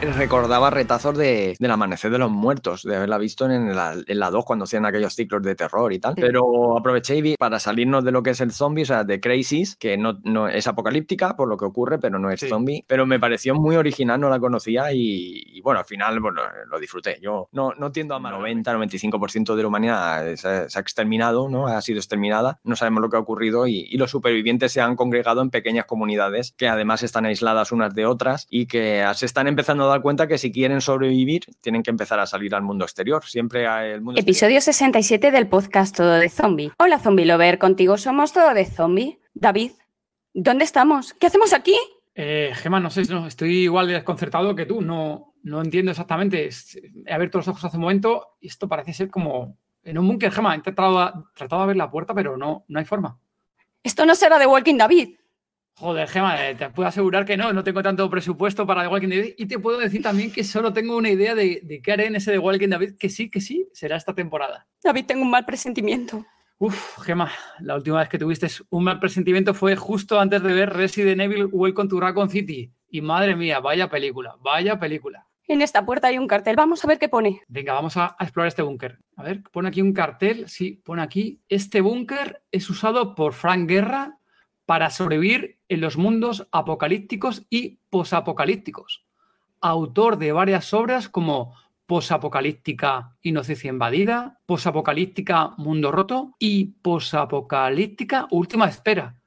recordaba retazos de, del Amanecer de los Muertos, de haberla visto en la, en la 2 cuando hacían aquellos ciclos de terror y tal. Pero aproveché y vi para salirnos de lo que es el zombie, o sea, de Crisis, que no, no es apocalíptica por lo que ocurre, pero no es zombie. Pero me pareció muy original, no la conocía y, bueno, al final bueno, lo disfruté. Yo no, no tiendo a mal. 90-95% de la humanidad se, ha exterminado, ¿no? Ha sido exterminada. No sabemos lo que ha ocurrido y, y los supervivientes se han congregado en pequeñas comunidades que además están aisladas unas de otras y que se están empezando a dar cuenta que si quieren sobrevivir, tienen que empezar a salir al mundo exterior. Siempre el mundo Episodio 67 del podcast Todo de Zombie. Hola, Zombie Lover. Contigo somos Todo de Zombie. David, ¿dónde estamos? ¿Qué hacemos aquí? Eh, Gemma, no sé, no, estoy igual de desconcertado que tú. No, no entiendo exactamente. He abierto los ojos hace un momento y esto parece ser como en un búnker, Gemma. He tratado, tratado de abrir la puerta, pero no, no hay forma. Esto no será de Walking David. Joder, Gema, eh, te puedo asegurar que no, no tengo tanto presupuesto para The Walking Dead y te puedo decir también que solo tengo una idea de, qué haré en ese The Walking Dead, que sí, que sí, será esta temporada. David, tengo un mal presentimiento. Uf, Gema, la última vez que tuviste un mal presentimiento fue justo antes de ver Resident Evil Welcome to Raccoon City. Y madre mía, vaya película, vaya película. En esta puerta hay un cartel, vamos a ver qué pone. Venga, vamos a, a explorar este búnker. A ver, pone aquí un cartel, sí, pone aquí, este búnker es usado por Frank Guerra para sobrevivir en los mundos apocalípticos y posapocalípticos. Autor de varias obras como Posapocalíptica Inocencia Invadida, Posapocalíptica Mundo Roto y Posapocalíptica Última Espera.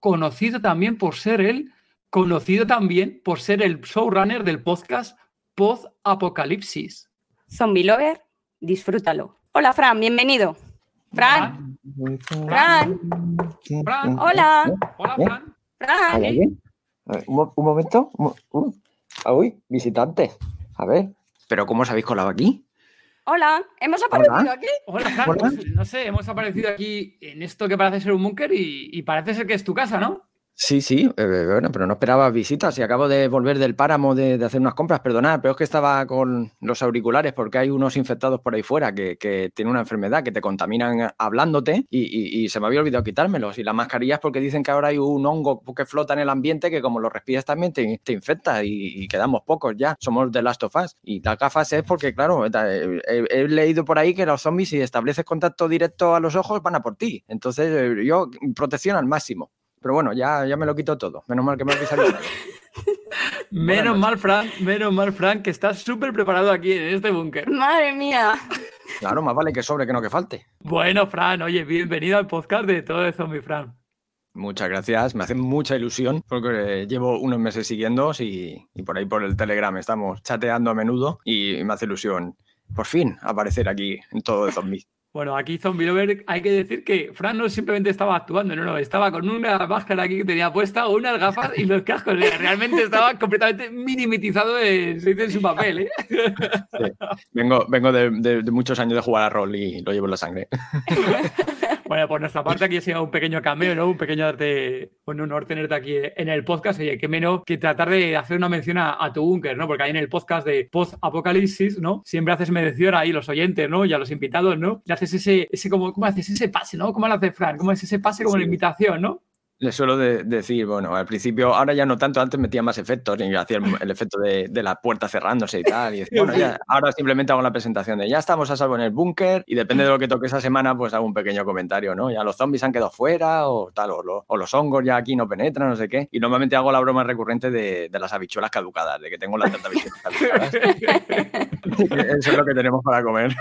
Conocido también por ser el conocido también por ser el showrunner del podcast Post Apocalipsis. Zombie Lover, disfrútalo. Hola Fran, bienvenido. Fran. Fran. Fran. Hola. Hola, Fran. Fran. Un, un, momento. Uh, uy, visitante. A ver. ¿Pero cómo os habéis colado aquí? Hola, ¿hemos aparecido aquí? Hola, Fran. No sé, hemos aparecido aquí en esto que parece ser un búnker y, y parece ser que es tu casa, ¿no? Sí, sí, eh, bueno, pero no esperaba visitas y acabo de volver del páramo de, hacer unas compras, perdonad, pero es que estaba con los auriculares porque hay unos infectados por ahí fuera que, tienen una enfermedad que te contaminan hablándote y, se me había olvidado quitármelos. Y las mascarillas porque dicen que ahora hay un hongo que flota en el ambiente que como lo respiras también te, infecta y, quedamos pocos ya, somos de Last of Us. Y las gafas es porque, claro, he, leído por ahí que los zombies si estableces contacto directo a los ojos van a por ti. Entonces eh, yo protección al máximo. Pero bueno, ya, ya me lo quito todo. Menos mal que me he salido. menos mal, Frank, menos mal, Frank, que estás súper preparado aquí en este búnker. Madre mía. Claro, más vale que sobre que no que falte. Bueno, Fran, oye, bienvenido al podcast de Todo de Zombie, Fran. Muchas gracias, me hace mucha ilusión porque llevo unos meses siguiendo y, y por ahí por el Telegram estamos chateando a menudo y me hace ilusión por fin aparecer aquí en Todo de Zombies. Bueno, aquí Zombie Lover hay que decir que Fran no simplemente estaba actuando, no, no, estaba con una máscara aquí que tenía puesta, unas gafas y los cascos. Realmente estaba completamente minimitizado en, su papel. ¿eh? Vengo, vengo de, de, muchos años de jugar a rol y lo llevo en la sangre. Bueno, por nuestra parte aquí ha sido un pequeño cambio, ¿no? Un pequeño arte, un honor tenerte aquí en el podcast. Oye, qué menos que tratar de hacer una mención a, tu búnker, ¿no? Porque ahí en el podcast de Post Apocalipsis, ¿no? Siempre haces mención ahí los oyentes, ¿no? Y a los invitados, ¿no? Y haces ese, ese como, ¿cómo haces ese pase, ¿no? ¿Cómo lo hace Fran? ¿Cómo es ese pase como la invitación, ¿no? Le suelo decir, bueno, al principio, ahora ya no tanto, antes metía más efectos y hacía el, efecto de, la puerta cerrándose y tal. Y bueno, ya, ahora simplemente hago la presentación de ya estamos a salvo en el búnker y depende de lo que toque esa semana, pues hago un pequeño comentario, ¿no? Ya los zombies han quedado fuera o tal, o, los hongos ya aquí no penetran, no sé qué. Y normalmente hago la broma recurrente de, las habichuelas caducadas, de que tengo las tantas habichuelas caducadas. Eso es lo que tenemos para comer.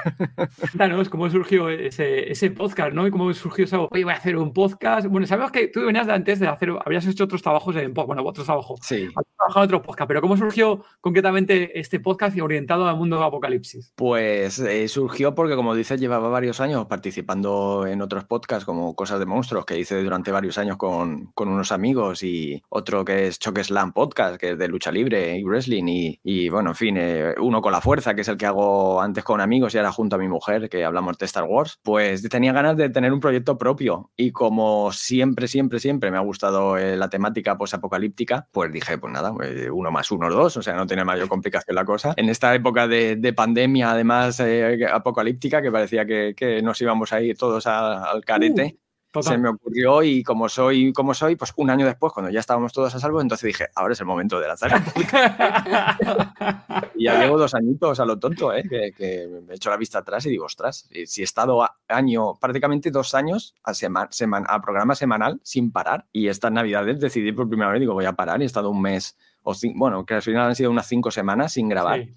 Claro, es como surgió ese, ese podcast, ¿no? Y cómo surgió eso, oye, voy a hacer un podcast. Bueno, sabemos que tú venías de antes de hacer, habías hecho otros trabajos en, bueno, otros trabajos. Sí. trabajado en otros podcasts, pero ¿cómo surgió concretamente este podcast orientado al mundo de Apocalipsis? Pues eh, surgió porque, como dices, llevaba varios años participando en otros podcasts como Cosas de Monstruos, que hice durante varios años con, con unos amigos, y otro que es Choque Slam Podcast, que es de lucha libre y wrestling, y, y bueno, en fin, eh, uno con la fuerza, que es el que hago antes con amigos y ahora junto a mi mujer, que hablamos de Star Wars, pues tenía ganas de tener un proyecto propio. Y como siempre, siempre, siempre me ha gustado eh, la temática post-apocalíptica, pues dije, pues nada, eh, uno más uno, dos, o sea, no tiene mayor complicación la cosa. En esta época de, de pandemia, además eh, apocalíptica, que parecía que, que, nos íbamos a ir todos a, al carete. Total. Se me ocurrió y como soy, como soy, pues un año después, cuando ya estábamos todos a salvo, entonces dije, ahora es el momento de lanzar y ya llevo dos añitos a lo tonto, ¿eh? que, que, me he hecho la vista atrás y digo, ostras, si he estado a año, prácticamente dos años a, sema, semana, a programa semanal sin parar y estas navidades decidí por primera vez, digo, voy a parar y he estado un mes, o bueno, que al final han sido unas cinco semanas sin grabar. Sí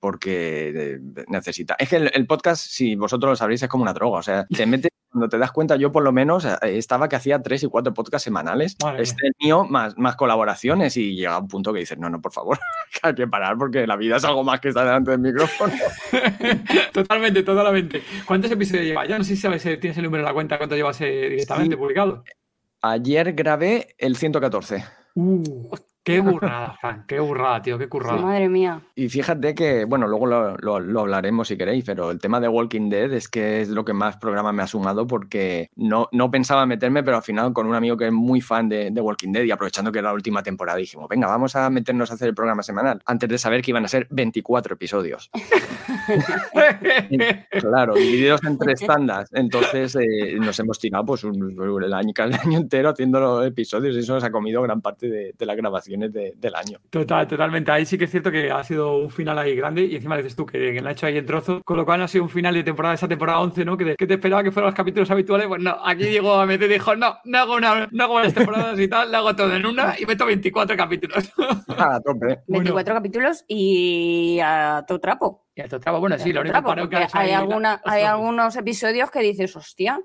porque eh, necesita. Es que el, el, podcast, si vosotros lo sabréis, es como una droga. O sea, te metes, cuando te das cuenta, yo por lo menos eh, estaba que hacía tres y cuatro podcasts semanales. Vale. Este mío, más, más colaboraciones, y llega un punto que dices, no, no, por favor, hay que parar porque la vida es algo más que estar delante del micrófono. totalmente, totalmente. ¿Cuántos episodios llevas? Ya no sé si sabes, tienes el número de la cuenta, cuánto llevas eh, directamente sí. publicado. Ayer grabé el 114. Uh, Qué burrada, Fran, qué burrada, tío, qué currada. Sí, madre mía. Y fíjate que, bueno, luego lo, lo, lo, hablaremos si queréis, pero el tema de Walking Dead es que es lo que más programa me ha sumado porque no, no pensaba meterme, pero al final con un amigo que es muy fan de, de, Walking Dead y aprovechando que era la última temporada, dijimos, venga, vamos a meternos a hacer el programa semanal, antes de saber que iban a ser 24 episodios. claro, divididos en tres tandas. Entonces eh, nos hemos tirado pues un, el año, el año entero haciendo los episodios y eso nos ha comido gran parte de, de la grabación de, del año. Total, totalmente. Ahí sí que es cierto que ha sido un final ahí grande y encima dices tú que, que lo ha hecho ahí en trozo, con lo cual ha sido un final de temporada, esa temporada 11, ¿no? Que te, que te esperaba que fueran los capítulos habituales. Pues no, aquí llegó a meter y dijo, no, no hago, una, no hago varias temporadas y tal, lo hago todo en una y meto 24 capítulos. Ah, tope. 24 bueno. capítulos y a todo trapo. Y a todo trapo, bueno, sí, lo único trapo, que hay, alguna, hay algunos episodios que dices, hostia,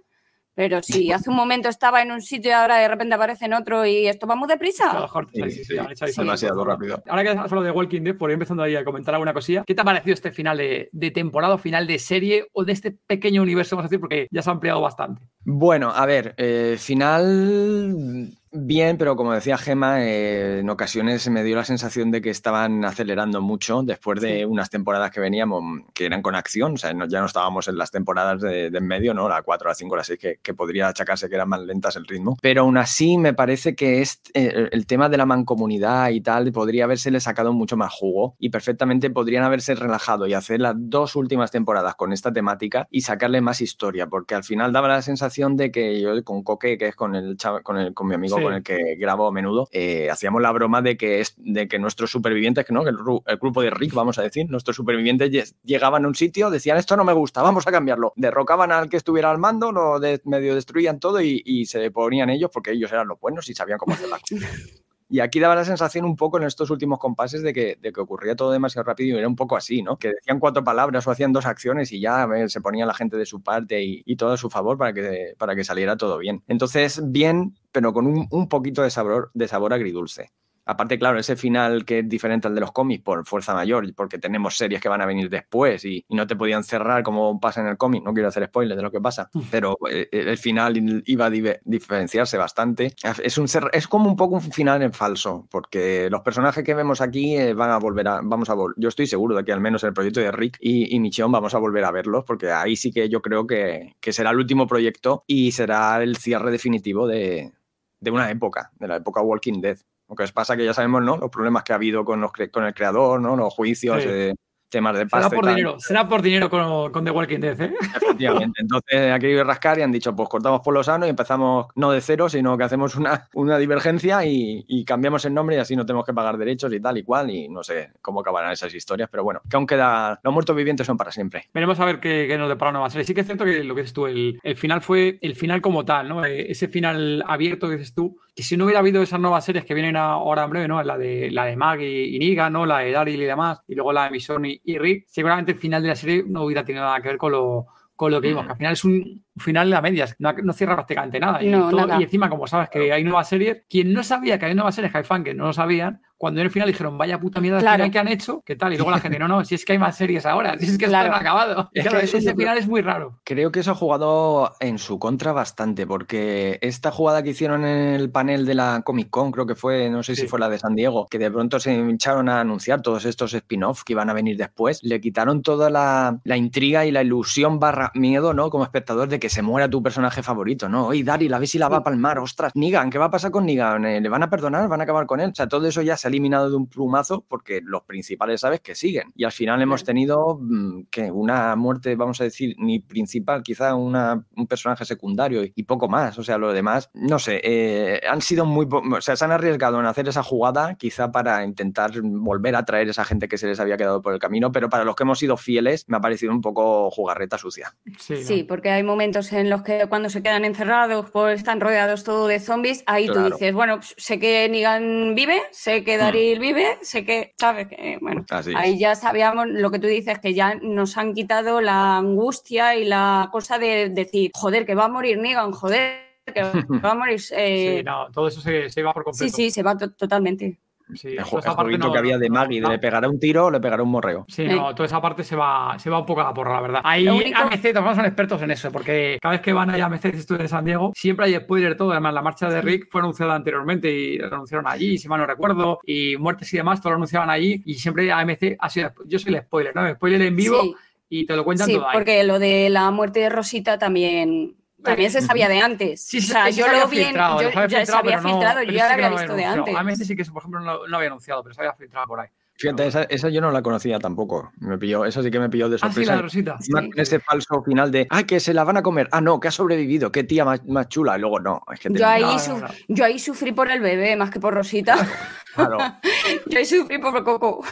pero si hace un momento estaba en un sitio y ahora de repente aparece en otro y esto va muy deprisa. Mejor, sí, sí, sí, sí, demasiado rápido. Ahora que has hablado de Walking Dead, por ir empezando ahí a comentar alguna cosilla, ¿qué te ha parecido este final de, de temporada o final de serie o de este pequeño universo, vamos a decir, porque ya se ha ampliado bastante? Bueno, a ver, eh, final Bien, pero como decía Gema, eh, en ocasiones me dio la sensación de que estaban acelerando mucho después de sí. unas temporadas que veníamos, que eran con acción, o sea, no, ya no estábamos en las temporadas de, de en medio, ¿no? La 4, la 5, la 6, que, que, podría achacarse que eran más lentas el ritmo. Pero aún así me parece que es, eh, el tema de la mancomunidad y tal podría haberse sacado mucho más jugo y perfectamente podrían haberse relajado y hacer las dos últimas temporadas con esta temática y sacarle más historia, porque al final daba la sensación de que yo con Coque, que es con, el, con, el, con mi amigo, sí con el que grabo a menudo, eh, hacíamos la broma de que, es, de que nuestros supervivientes, ¿no? el, el, grupo de Rick, vamos a decir, nuestros supervivientes llegaban a un sitio, decían esto no me gusta, vamos a cambiarlo. Derrocaban al que estuviera al mando, lo de, medio destruían todo y, y se ponían ellos porque ellos eran los buenos y sabían cómo hacer las cosas. Y aquí daba la sensación un poco en estos últimos compases de que, de que, ocurría todo demasiado rápido y era un poco así, ¿no? Que decían cuatro palabras o hacían dos acciones y ya se ponía la gente de su parte y, y, todo a su favor para que, para que saliera todo bien. Entonces, bien, pero con un, un poquito de sabor, de sabor agridulce. Aparte, claro, ese final que es diferente al de los cómics por fuerza mayor, porque tenemos series que van a venir después y, y no te podían cerrar como pasa en el cómic. No quiero hacer spoilers de lo que pasa, pero eh, el final iba a diferenciarse bastante. Es, un, es como un poco un final en falso, porque los personajes que vemos aquí eh, van a volver a. Vamos a vol yo estoy seguro de que al menos el proyecto de Rick y, y Michonne vamos a volver a verlos, porque ahí sí que yo creo que, que será el último proyecto y será el cierre definitivo de, de una época, de la época Walking Dead. Lo que pasa que ya sabemos, ¿no? Los problemas que ha habido con, los, con el creador, ¿no? Los juicios, sí. eh, temas de pasta. Será por dinero, será por dinero con, con, The Walking Dead, ¿eh? Efectivamente. Entonces aquí hay que rascar y han dicho, pues cortamos por lo sano y empezamos no de cero, sino que hacemos una, una divergencia y, y, cambiamos el nombre y así no tenemos que pagar derechos y tal y cual. Y no sé cómo acabarán esas historias, pero bueno, que aún queda. Los muertos vivientes son para siempre. Veremos a ver qué, qué nos depara una serie. Sí que es cierto que lo que dices tú, el, el final fue el final como tal, ¿no? Eh, ese final abierto que dices tú, que si no hubiera habido esas nuevas series que vienen ahora en breve, ¿no? La de, la de Maggie y Niga, ¿no? La de Daryl y demás, y luego la de Mission y, y Rick, seguramente el final de la serie no hubiera tenido nada que ver con lo, con lo que vimos, que al final es un final a medias, no, no cierra prácticamente nada. Y, todo, nada. y, encima, como sabes que hay nuevas series, quien no sabía que hay nuevas series, que hay fans que no lo sabían, cuando en el final dijeron, vaya puta mierda Claro. que han hecho, ¿qué tal? Y luego la gente, no, no, si es que hay más series ahora, si es que Claro. esto no ha acabado. Es claro, ese final es muy raro. Creo que eso ha jugado en su contra bastante, porque esta jugada que hicieron en el panel de la Comic Con, creo que fue, no sé Sí. si fue la de San Diego, que de pronto se hincharon a anunciar todos estos spin-off que iban a venir después, le quitaron toda la, la intriga y la ilusión barra miedo, ¿no? Como espectador de que se muera tu personaje favorito, ¿no? Oye, Daryl, a ver si la va a palmar, ostras, Negan, ¿qué va a pasar con Negan? Eh, ¿Le van a perdonar? ¿Van a acabar con él? O sea, todo eso ya se eliminado de un plumazo porque los principales sabes que siguen. Y al final hemos tenido mm, que una muerte, vamos a decir, ni principal, quizá una, un personaje secundario y, y poco más. O sea, lo demás, no sé, eh, han sido muy, po- o sea, se han arriesgado en hacer esa jugada, quizá para intentar volver a traer esa gente que se les había quedado por el camino, pero para los que hemos sido fieles, me ha parecido un poco jugarreta sucia. Sí, Sí, ¿no? porque hay momentos en los que cuando se quedan encerrados, pues están rodeados todo de zombies, ahí tú dices, bueno, pues, sé que Negan vive, sé que Daryl vive, sé que, ¿sabes? Que, bueno, ahí ya sabíamos lo que tú dices, que ya nos han quitado la angustia y la cosa de decir, joder, que va a morir Negan, joder, que va a morir... eh, Sí, no, todo eso se, se iba por sí, completo. sí, se va to- totalmente. Sí, El, toda ju- esa el parte jueguito no- que había de no- Maggie, de no. le pegará un tiro o le pegará un morreo. Sí, no, toda esa parte se va, se va un poco a la porra, la verdad. Ahí único- AMC también son expertos en eso, porque cada vez que van a AMC estudio de San Diego, siempre hay spoiler todo. Además, la marcha de Rick fue anunciada anteriormente y lo anunciaron allí, si mal no recuerdo, y muertes y demás, todo lo anunciaban allí, y siempre AMC ha sido. Yo soy el spoiler, ¿no? El spoiler en vivo Sí, y te lo cuentan sí, todo ahí. porque lo de la muerte de Rosita también... También se sabía de antes. Sí, o sí, sea, yo lo vi, en- filtrado, yo ya se filtrado, había filtrado, pero yo ya lo había visto de antes. AMC sí que, por ejemplo, no, no lo había anunciado, pero se había filtrado por ahí. Fíjate, esa, esa yo no la conocía tampoco. Me pilló, esa sí que me pilló de Ah, sí, sorpresa. la Rosita. Sí. con ese falso final de, ay, que se la van a comer. Ah, no, que ha sobrevivido, qué tía más, más chula. Y luego, no, es que Yo ahí, No, no, no. yo ahí sufrí por el bebé más que por Rosita. Claro, yo ahí sufrí por Coco.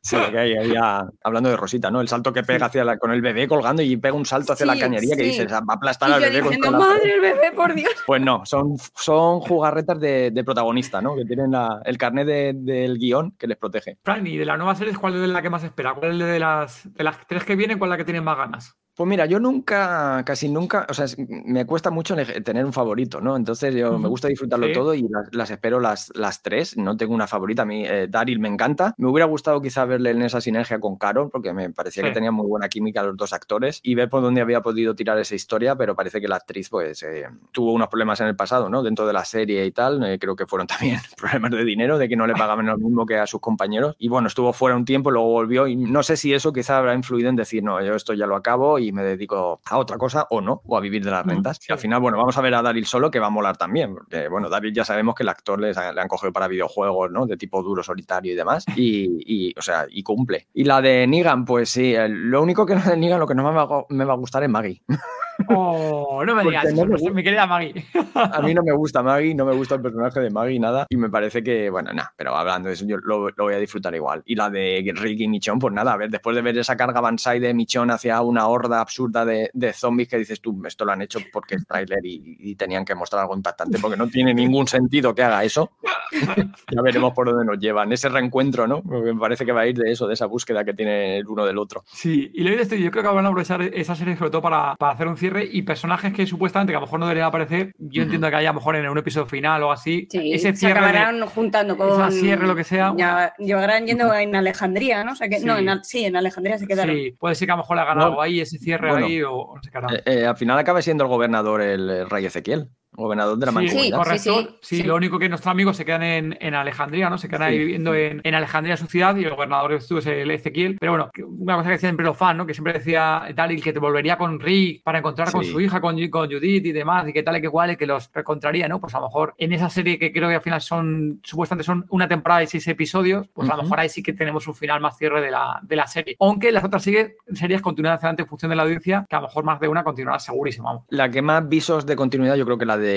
sí, que hay, había- hablando de Rosita, ¿no? El salto que pega hacia la, con el bebé colgando y pega un salto hacia la Sí, cañería que sí. dices, "Ah, va a Y aplastar al yo bebé con diciendo, toda la madre, el bebé, por Dios. Pues no, son, son jugarretas de, de protagonista, ¿no? Que tienen la- el carnet de- del guion que les protege. Fran, y de las nuevas series, ¿cuál es la que más espera? ¿Cuál es de las, de las tres que vienen, cuál es la que tienen más ganas? Pues mira, yo nunca, casi nunca, o sea, me cuesta mucho tener un favorito, ¿no? Entonces yo me gusta disfrutarlo Sí. todo y las, las espero las, las tres. No tengo una favorita. A mí eh, Daryl me encanta. Me hubiera gustado quizá verle en esa sinergia con Carol, porque me parecía Sí. que tenían muy buena química los dos actores y ver por dónde había podido tirar esa historia, pero parece que la actriz pues eh, tuvo unos problemas en el pasado, ¿no? Dentro de la serie y tal. eh, creo que fueron también problemas de dinero, de que no le pagaban lo mismo que a sus compañeros. Y bueno, estuvo fuera un tiempo, luego volvió y no sé si eso quizá habrá influido en decir, no, yo esto ya lo acabo y me dedico a otra cosa o no, o a vivir de las rentas. Y al final, bueno, vamos a ver a Daryl solo, que va a molar también, porque bueno, Daryl ya sabemos que el actor les ha- le han cogido para videojuegos, ¿no? De tipo duro, solitario y demás, y, y, o sea, y cumple. Y la de Negan, pues sí, el- lo único que no de Negan, lo que no me va, me va a gustar es Maggie. Oh, no me digas no me pues, mi querida Maggie. A mí no me gusta Maggie, no me gusta el personaje de Maggie, nada. Y me parece que, bueno, nada, pero hablando de eso, yo lo, lo voy a disfrutar igual. Y la de Rick y Michon, pues nada, a ver, después de ver esa carga Bansai de Michon hacia una horda absurda de, de zombies que dices tú, esto lo han hecho porque es tráiler y, y tenían que mostrar algo impactante, porque no tiene ningún sentido que haga eso. ya veremos por dónde nos llevan. Ese reencuentro, ¿no? Porque me parece que va a ir de eso, de esa búsqueda que tiene el uno del otro. Sí, y lo de esto, yo creo que van a aprovechar esa serie sobre todo para, para hacer un cierre y personajes que supuestamente que a lo mejor no deberían aparecer, yo entiendo que haya a lo mejor en un episodio final o así, Sí, ese se cierre de- acabarán juntando con. esa cierre, lo que sea. Ya, llegarán yendo en Alejandría, ¿no? O sea que, No, Sí. en, sí, en Alejandría se quedaron. Sí, puede ser que a lo mejor le hagan algo ahí, ese cierre Bueno. ahí, o, o no sé qué harán. Eh, eh, al final acaba siendo el gobernador el, rey Ezequiel, gobernador de la Sí, mancomunidad. correcto. Sí, Sí, sí, sí. lo único que nuestros amigos se quedan en, en Alejandría, ¿no? Se quedan ahí viviendo sí. en, en Alejandría, su ciudad, y el gobernador estuvo es el Ezequiel. Pero bueno, una cosa que decían siempre los fans, ¿no? Que siempre decía Daryl que te volvería con Rick para encontrar con su hija, con, con Judith y demás, y que tal y que cual, y que los encontraría, ¿no? Pues a lo mejor en esa serie que creo que al final son, supuestamente son una temporada de seis episodios, pues a lo mejor ahí sí que tenemos un final más cierre de la, de la serie. Aunque las otras sigue- series continúan hacia adelante en función de la audiencia, que a lo mejor más de una continuará segurísimo, vamos. La que más visos de continuidad, yo creo que la de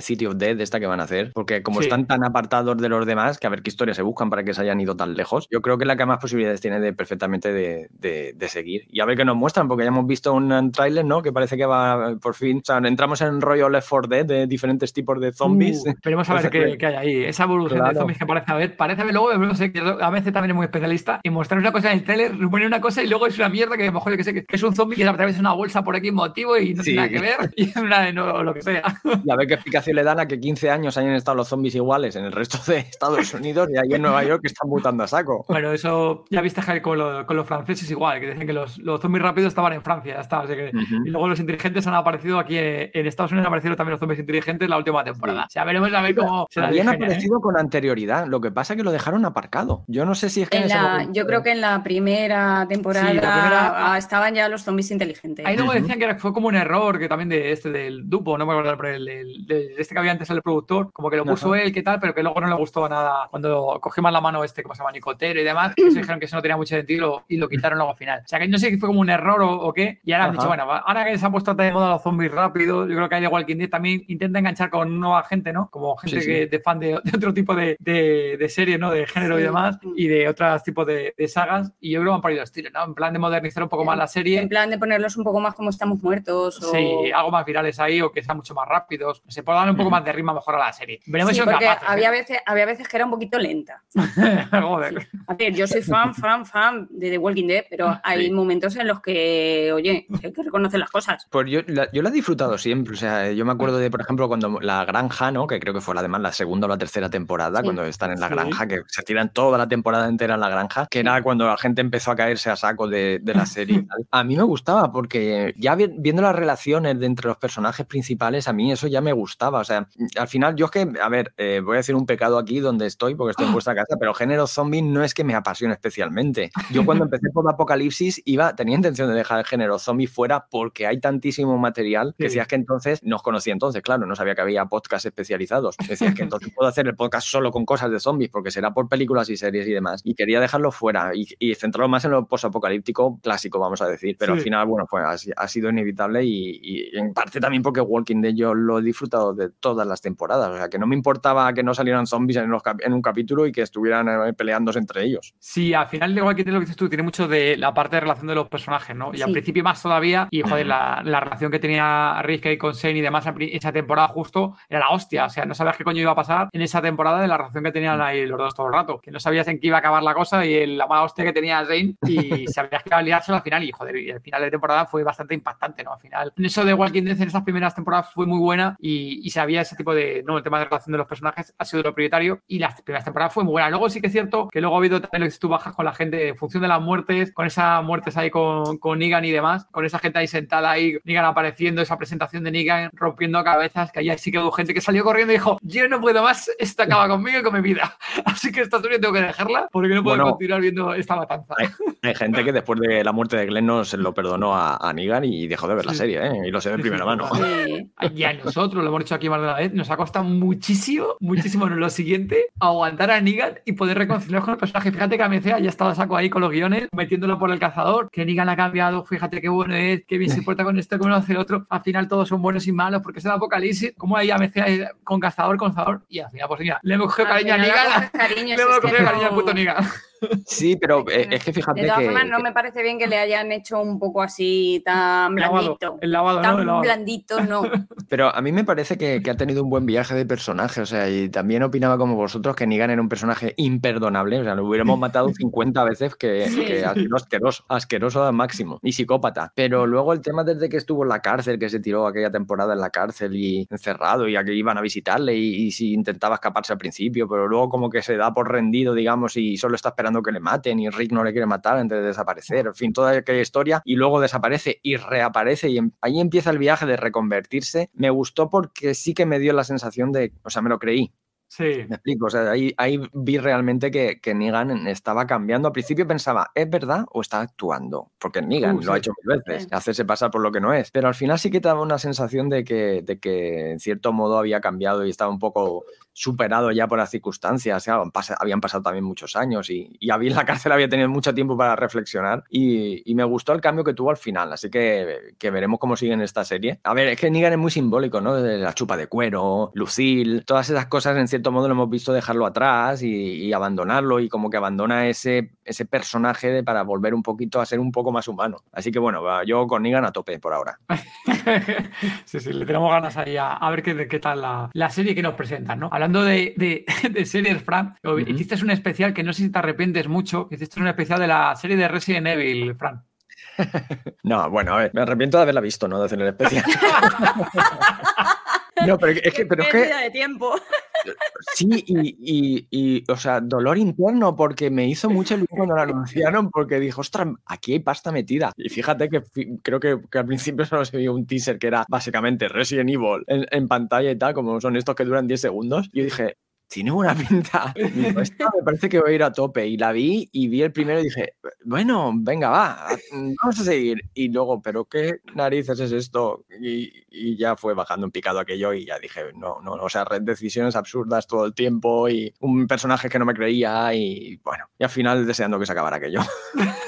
City of Dead, esta que van a hacer, porque como Sí. están tan apartados de los demás, que a ver qué historia se buscan para que se hayan ido tan lejos, yo creo que la que más posibilidades tiene de perfectamente de, de- de seguir. Y a ver qué nos muestran, porque ya hemos visto un, tráiler, ¿no? Que parece que va por fin, o sea, entramos en rollo Left 4 Dead de diferentes tipos de zombies. Uh, esperemos a ver qué, qué hay ahí. Esa evolución de Claro. zombies que parece haber. Parece haber luego, no sé, que a veces también es muy especialista y mostrar una cosa en el trailer, poner una cosa y luego es una mierda que a lo mejor yo que sé que es un zombie que a través de una bolsa por aquí motivo y no Sí. tiene nada que ver y es una de no, lo que sea. Y a ver qué explicación le dan a que 15 años hayan estado los zombies iguales en el resto de Estados Unidos y ahí en Nueva York que están mutando a saco. Bueno, eso ya viste que con, los franceses igual, que dicen que los, zombies rápidos estaban en Francia, ya está. Y luego los inteligentes han aparecido aquí en, Estados Unidos, han aparecido también los zombies inteligentes la última temporada. O sea, veremos a ver cómo se Habían ¿eh? aparecido con anterioridad, lo que pasa es que lo dejaron aparcado. Yo no sé si es que... yo creo que en la primera temporada estaban ya los zombies inteligentes. Ahí luego decían que fue como un error, que también de este del Dupo, no me acuerdo, pero el, de este que había antes el productor, como que lo puso él, que tal, pero que luego no le gustó nada cuando cogió más la mano este, como se llama, Nicotero y demás, que se dijeron que eso no tenía mucho sentido y lo quitaron luego al final. O sea que no sé si fue como un error o, qué, y ahora han dicho, bueno, ahora que se han puesto de moda los zombies rápidos, yo creo que hay de Walking Dead también intenta enganchar con nueva gente, ¿no? Como gente que de fan de, otro tipo de, de, series, ¿no? De género y demás, y de otros tipos de, sagas, y yo creo que han parido estilo, ¿no? En plan de modernizar un poco más la serie. En plan de ponerlos un poco más como estamos muertos. O... Sí, algo más virales ahí o que sean mucho más rápidos. Se puede dar un poco más de ritmo mejor a la serie. Veremos sí, porque había, ¿eh? veces, había veces que era un poquito lenta. Joder. A ver, yo soy fan, fan, fan de The Walking Dead, pero hay momentos en los que, oye, hay que reconocer las cosas. Pues yo la, yo la he disfrutado siempre. O sea, yo me acuerdo de, por ejemplo, cuando la granja, ¿no? Que creo que fue además la segunda o la tercera temporada, cuando están en la granja, que se tiran toda la temporada entera en la granja, que era cuando la gente empezó a caerse a saco de, de la serie. A mí me gustaba porque ya viendo las relaciones de entre los personajes principales, a mí eso ya me gustaba. O sea, al final, yo es que, a ver, eh, voy a decir un pecado aquí donde estoy, porque estoy en vuestra casa, pero género zombie no es que me apasione especialmente. Yo cuando empecé por Apocalipsis iba, tenía intención de dejar el género zombie fuera porque hay tantísimo material que decías que entonces, nos conocía entonces, claro, no sabía que había podcasts especializados. Decías que entonces puedo hacer el podcast solo con cosas de zombies porque será por películas y series y demás. Y quería dejarlo fuera y, centrarlo más en lo posapocalíptico clásico, vamos a decir. Pero al final, bueno, pues ha, sido inevitable y, y en parte también porque Walking Dead yo lo disfrutado de todas las temporadas. O sea, que no me importaba que no salieran zombies en, en un capítulo y que estuvieran eh, peleándose entre ellos. Sí, al final de Walking Dead lo que dices tú tiene mucho de la parte de relación de los personajes, ¿no? Y al principio más todavía, y joder, la, la relación que tenía Rick con Shane y demás esa temporada justo era la hostia. O sea, no sabías qué coño iba a pasar en esa temporada de la relación que tenían ahí los dos todo el rato. Que no sabías en qué iba a acabar la cosa y la mala hostia que tenía Shane y sabías que iba a liárselo al final. Y joder, y el final de temporada fue bastante impactante, ¿no? Al final, en eso de Walking Dead en esas primeras temporadas fue muy buena y, y sabía ese tipo de, no, el tema de relación de los personajes ha sido lo prioritario y las primeras temporadas fue muy buena. Luego sí que es cierto que luego ha habido también lo que tú bajas con la gente en función de las muertes, con esas muertes ahí con, con Negan y demás, con esa gente ahí sentada ahí, Negan apareciendo, esa presentación de Negan rompiendo cabezas, que ahí sí que hubo gente que salió corriendo y dijo, yo no puedo más, esto acaba conmigo y con mi vida. Así que esta historia tengo que dejarla porque no puedo continuar viendo esta matanza. Hay, gente que después de la muerte de Glenn no se lo perdonó a, a Negan y dejó de ver la serie, ¿eh? y lo sé de primera mano. Y a nosotros, lo hemos dicho aquí más de una vez, nos ha costado muchísimo, muchísimo en lo siguiente, aguantar a Negan y poder reconciliar con el personaje. Fíjate que a ya ya estaba saco ahí con los guiones, metiéndolo por el cazador, que Negan ha cambiado, fíjate qué bueno es, qué bien se porta con esto, cómo lo hace el otro. Al final todos son buenos y malos porque es el apocalipsis. Como ahí a con cazador, con cazador. Y al final, pues mira, le hemos cogido cariño a Negan. Le hemos cogido cariño al puto Negan. Sí, pero eh, es que fíjate de todas Formas, no me parece bien que le hayan hecho un poco así tan blandito. El lavado, tan ¿no? blandito, no. Pero a mí me parece que, ha tenido un buen viaje de personaje. O sea, y también opinaba como vosotros que Negan era un personaje imperdonable. O sea, lo hubiéramos matado 50 veces que, que ha sido asqueroso, asqueroso al máximo. Y psicópata. Pero luego el tema desde que estuvo en la cárcel, que se tiró aquella temporada en la cárcel y encerrado, y aquí iban a visitarle, y, y si intentaba escaparse al principio, pero luego como que se da por rendido, digamos, y solo está esperando que le maten y Rick no le quiere matar antes de desaparecer, en fin, toda aquella historia y luego desaparece y reaparece y em, ahí empieza el viaje de reconvertirse. Me gustó porque sí que me dio la sensación de, o sea, me lo creí, Sí. Me explico, o sea, ahí, ahí vi realmente que, que, Negan estaba cambiando. Al principio pensaba, ¿es verdad o está actuando? Porque Negan uh, lo ha hecho mil veces, hacerse pasar por lo que no es. Pero al final sí que te daba una sensación de que, de que en cierto modo había cambiado y estaba un poco superado ya por las circunstancias. habían pasado también muchos años y, y había, en la cárcel había tenido mucho tiempo para reflexionar y, y, me gustó el cambio que tuvo al final. Así que, que veremos cómo sigue en esta serie. A ver, es que Negan es muy simbólico, ¿no? La chupa de cuero, Lucille, todas esas cosas en cierto modo lo hemos visto dejarlo atrás y, abandonarlo y como que abandona ese, ese personaje para volver un poquito a ser un poco más humano. Así que bueno, yo con Negan a tope por ahora. sí, sí, le tenemos ganas ahí a, ver qué, qué tal la, la, serie que nos presentan, ¿no? Hablando de, de, series, Fran, hiciste un especial que no sé si te arrepientes mucho, hiciste un especial de la serie de Resident Evil, Fran. no, bueno, a ver, me arrepiento de haberla visto, ¿no? De hacer el especial. No, pero es que. Pero es que de tiempo. Sí, y, y, o sea, dolor interno porque me hizo mucho ilusión cuando lo anunciaron porque dijo, ostras, aquí hay pasta metida. Y fíjate que creo que, al principio solo se vio un teaser que era básicamente Resident Evil en, en, pantalla y tal, como son estos que duran 10 segundos. Y yo dije, tiene buena pinta. me parece que voy a ir a tope. Y la vi y vi el primero y dije, bueno, venga, va, vamos a seguir. Y luego, ¿pero qué narices es esto? Y, ya fue bajando un picado aquello y ya dije, no, no, o sea, decisiones absurdas todo el tiempo y un personaje que no me creía y bueno, y al final deseando que se acabara aquello.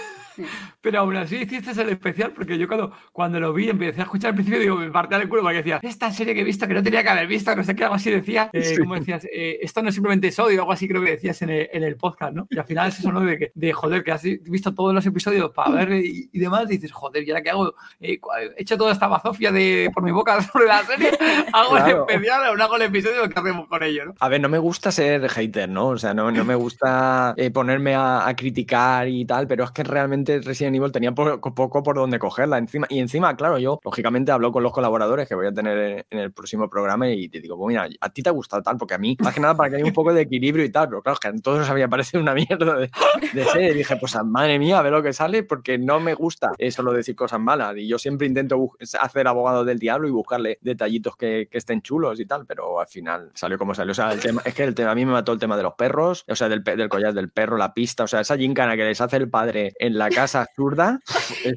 Pero aún así hiciste el especial porque yo cuando, cuando lo vi empecé a escuchar al principio digo, me partía el culo porque decía, esta serie que he visto que no tenía que haber visto, no sé qué, algo así decía, eh, como decías, eh, esto no es simplemente odio, algo así creo que decías en el, en el, podcast, ¿no? Y al final es eso, ¿no? De, que, de joder, que has visto todos los episodios para ver y, demás, y dices, joder, ¿y ahora qué hago? Eh, he hecho toda esta bazofia de, por mi boca sobre la serie, hago el especial, aún hago el episodio, ¿qué hacemos con ello, no? A ver, no me gusta ser hater, ¿no? O sea, no, no me gusta ponerme a, a criticar y tal, pero es que realmente Resident Evil tenía poco, por donde cogerla. Encima, y encima, claro, yo lógicamente hablo con los colaboradores que voy a tener en el próximo programa y te digo, pues mira, a ti te ha gustado tal, porque a mí, más que nada para que haya un poco de equilibrio y tal, pero claro, que a todos había parecido una mierda de, de serie. Dije, pues madre mía, a ver lo que sale, porque no me gusta solo decir cosas malas. Y yo siempre intento hacer abogado del diablo y buscarle detallitos que, que, estén chulos y tal, pero al final salió como salió. O sea, el tema, es que el tema, a mí me mató el tema de los perros, o sea, del, del collar del perro, la pista, o sea, esa gincana que les hace el padre en la casa absurda,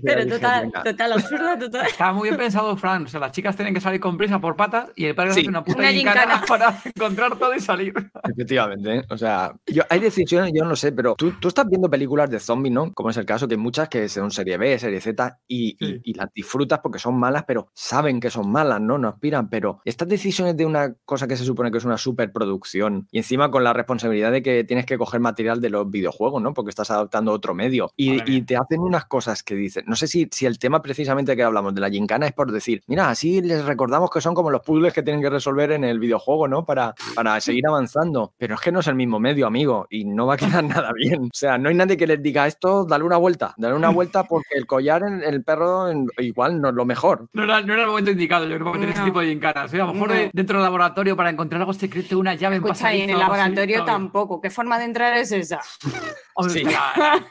pero total, total, absurda, total. Estaba muy bien pensado, Fran. O sea, las chicas tienen que salir con prisa por patas y el padre hace una puta gincana para encontrar todo y salir. Efectivamente. ¿eh? O sea, yo, hay decisiones, yo no sé, pero tú, tú, estás viendo películas de zombies, ¿no? Como es el caso, que hay muchas que son serie B, serie Z y, y, las disfrutas porque son malas, pero saben que son malas, ¿no? No aspiran. Pero estas decisiones de una cosa que se supone que es una superproducción y encima con la responsabilidad de que tienes que coger material de los videojuegos, ¿no? Porque estás adaptando otro medio y, y te hacen unas cosas que dices, no sé si, si el tema precisamente que hablamos de la gincana es por decir, mira, así les recordamos que son como los puzzles que tienen que resolver en el videojuego, ¿no? Para, para seguir avanzando. Pero es que no es el mismo medio, amigo, y no va a quedar nada bien. O sea, no hay nadie que les diga esto, dale una vuelta, dale una vuelta porque el collar en el perro igual no es lo mejor. No era, no era el momento indicado, yo creo, que tener ese tipo de gincanas. ¿eh? A lo mejor dentro del laboratorio para encontrar algo secreto, una llave Escucha, en en el laboratorio tampoco. ¿Qué forma de entrar es esa? Sí,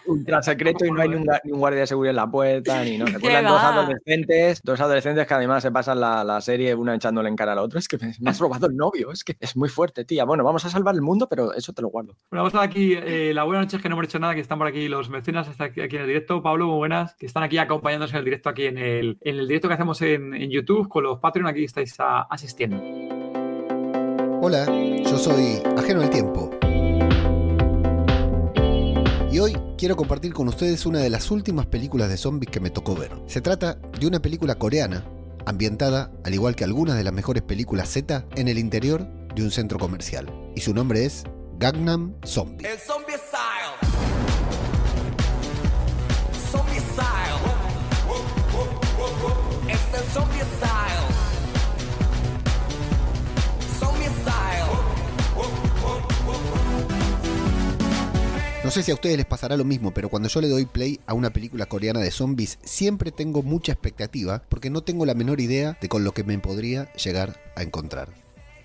ultra secreto y no hay ni un, ni un guardia de seguridad en la puerta, ni no. Se dos adolescentes, dos adolescentes que además se pasan la, la, serie una echándole en cara al otro. Es que me, has robado el novio, es que es muy fuerte, tía. Bueno, vamos a salvar el mundo, pero eso te lo guardo. Bueno, vamos a aquí. Eh, la buena noche es que no hemos hecho nada, que están por aquí los mecenas hasta aquí, aquí, en el directo. Pablo, muy buenas, que están aquí acompañándonos en el directo aquí en el, en el directo que hacemos en, en YouTube con los Patreon. Aquí estáis asistiendo. Hola, yo soy Ajeno al Tiempo y hoy quiero compartir con ustedes una de las últimas películas de zombies que me tocó ver. Se trata de una película coreana, ambientada, al igual que algunas de las mejores películas Z, en el interior de un centro comercial. Y su nombre es Gangnam Zombie. No sé si a ustedes les pasará lo mismo, pero cuando yo le doy play a una película coreana de zombies, siempre tengo mucha expectativa porque no tengo la menor idea de con lo que me podría llegar a encontrar.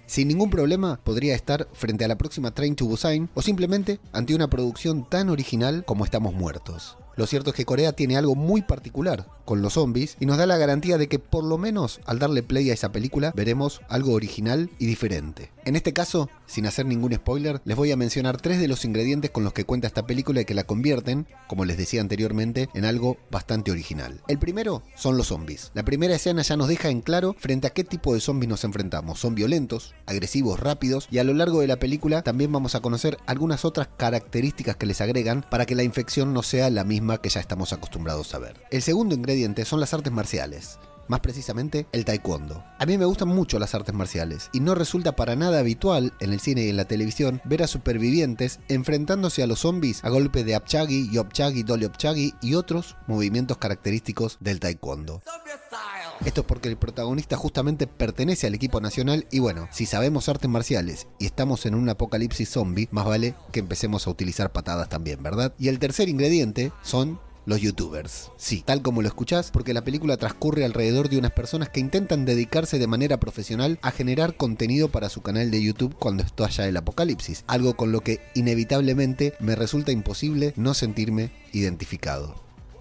Sin ningún problema podría estar frente a la próxima Train to Busan o simplemente ante una producción tan original como Estamos Muertos. Lo cierto es que Corea tiene algo muy particular con los zombies y nos da la garantía de que por lo menos al darle play a esa película veremos algo original y diferente. En este caso, sin hacer ningún spoiler, les voy a mencionar tres de los ingredientes con los que cuenta esta película y que la convierten, como les decía anteriormente, en algo bastante original. El primero son los zombies. La primera escena ya nos deja en claro frente a qué tipo de zombies nos enfrentamos. Son violentos, agresivos, rápidos y a lo largo de la película también vamos a conocer algunas otras características que les agregan para que la infección no sea la misma que ya estamos acostumbrados a ver. El segundo ingrediente son las artes marciales más precisamente el taekwondo. A mí me gustan mucho las artes marciales y no resulta para nada habitual en el cine y en la televisión ver a supervivientes enfrentándose a los zombies a golpe de apchagi, yopchagi, doliopchagi y otros movimientos característicos del taekwondo. Esto es porque el protagonista justamente pertenece al equipo nacional y bueno, si sabemos artes marciales y estamos en un apocalipsis zombie, más vale que empecemos a utilizar patadas también, ¿verdad? Y el tercer ingrediente son los youtubers. Sí, tal como lo escuchás, porque la película transcurre alrededor de unas personas que intentan dedicarse de manera profesional a generar contenido para su canal de YouTube cuando estalla el apocalipsis, algo con lo que inevitablemente me resulta imposible no sentirme identificado.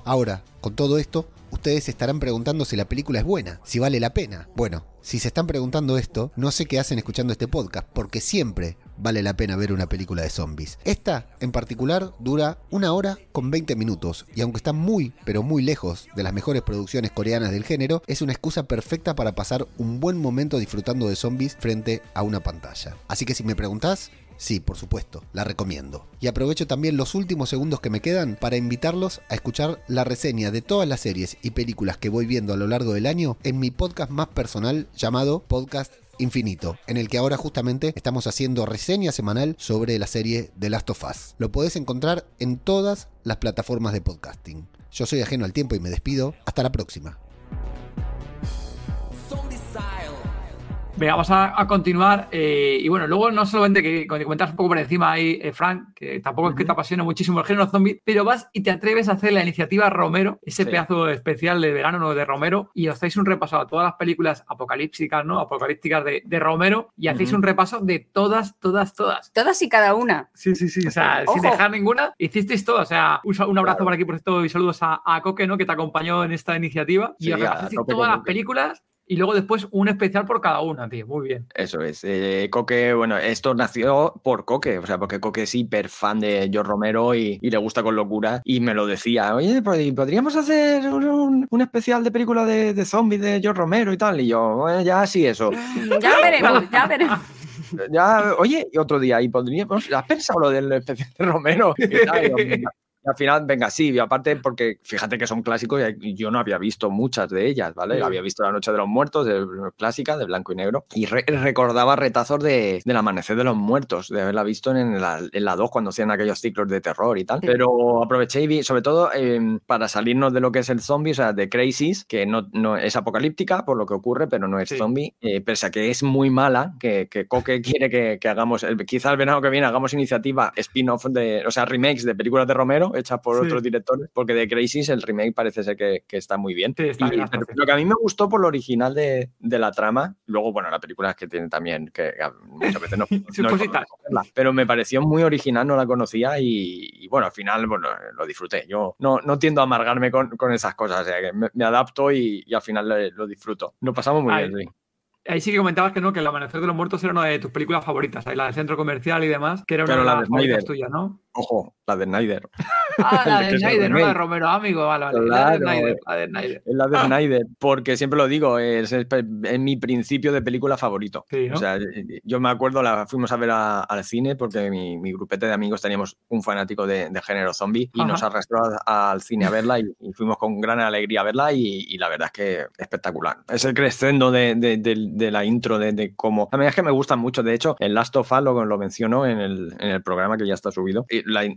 Ahora, con todo esto, ustedes estarán preguntando si la película es buena, si vale la pena. Bueno, si se están preguntando esto, no sé qué hacen escuchando este podcast, porque siempre vale la pena ver una película de zombies. Esta, en particular, dura una hora con 20 minutos, y aunque está muy, pero muy lejos de las mejores producciones coreanas del género, es una excusa perfecta para pasar un buen momento disfrutando de zombies frente a una pantalla. Así que si me preguntás, Sí, por supuesto, la recomiendo. Y aprovecho también los últimos segundos que me quedan para invitarlos a escuchar la reseña de todas las series y películas que voy viendo a lo largo del año en mi podcast más personal llamado Podcast Infinito, en el que ahora justamente estamos haciendo reseña semanal sobre la serie The Last of Us. Lo podés encontrar en todas las plataformas de podcasting. Yo soy ajeno al tiempo y me despido. Hasta la próxima. Venga, vamos a, continuar. Eh, y bueno, luego no solamente que, comentas un poco por encima ahí, eh, Frank, que tampoco es que te apasiona muchísimo el género zombie, pero vas y te atreves a hacer la iniciativa Romero, ese pedazo especial de verano ¿no? de Romero, y os hacéis un repaso a todas las películas apocalípticas, ¿no? Apocalípticas de, de Romero, y hacéis un repaso de todas, todas, todas. Todas y cada una. Sí, sí, sí. O sea, sin dejar ninguna, hicisteis todo. O sea, un, abrazo por aquí por esto y saludos a, a, Coque, ¿no? Que te acompañó en esta iniciativa. y os todas las películas y luego después un especial por cada una, tío. Muy bien. Eso es. Eh, Coque, bueno, esto nació por Coque, o sea, porque Coque es hiper fan de George Romero y, le gusta con locura. Y me lo decía, oye, podríamos hacer un, especial de película de, zombies de George Romero y tal. Y yo, ya sí, eso. Ya veremos, ya veremos. Ya, oye, y otro día, y podríamos, ¿has pensado lo del especial de Romero? Al final, venga, sí, aparte porque fíjate que son clásicos y yo no había visto muchas de ellas, ¿vale? Había visto La Noche de los Muertos, de, clásica, de blanco y negro, y recordaba retazos de, del Amanecer de los Muertos, de haberla visto en la, en la 2 cuando hacían aquellos ciclos de terror y tal. Pero aproveché y vi, sobre todo em, para salirnos de lo que es el zombie, o sea, de Crisis, que no, no es apocalíptica por lo que ocurre, pero no es zombie, eh, pese a que es muy mala, que, que Coque quiere que, que hagamos, quizá el verano que viene hagamos iniciativa spin-off de, o sea, remakes de películas de Romero hecha por otros directores, porque de Crisis el remake parece ser que, que está muy bien. lo que a mí me gustó por lo original de, de, la trama, luego, bueno, la película es que tiene también, que muchas veces no, no pero me pareció muy original, no la conocía y, bueno, al final bueno, lo disfruté. Yo no, no tiendo a amargarme con, con esas cosas, o sea, que me, adapto y, al final lo disfruto. Lo pasamos muy bien, sí. Ahí sí que comentabas que no, que El Amanecer de los Muertos era una de tus películas favoritas, ahí la del centro comercial y demás, que era una de las favoritas tuyas, ¿no? Ojo, la de Snyder. Ah, la de Snyder, no la de Romero, amigo. Vale, vale. la de Snyder. La de Snyder, es la de ah. Snyder porque siempre lo digo, es, mi principio de película favorito. O sea, yo me acuerdo, la fuimos a ver al cine porque mi, mi, grupete de amigos teníamos un fanático de, género zombie y nos arrastró al cine a verla y, fuimos con gran alegría a verla y, la verdad es que espectacular. Es el crescendo de, de la intro, de, cómo... A mí es que me gustan mucho. De hecho, el Last of Us lo, lo mencionó en el, en el programa que ya está subido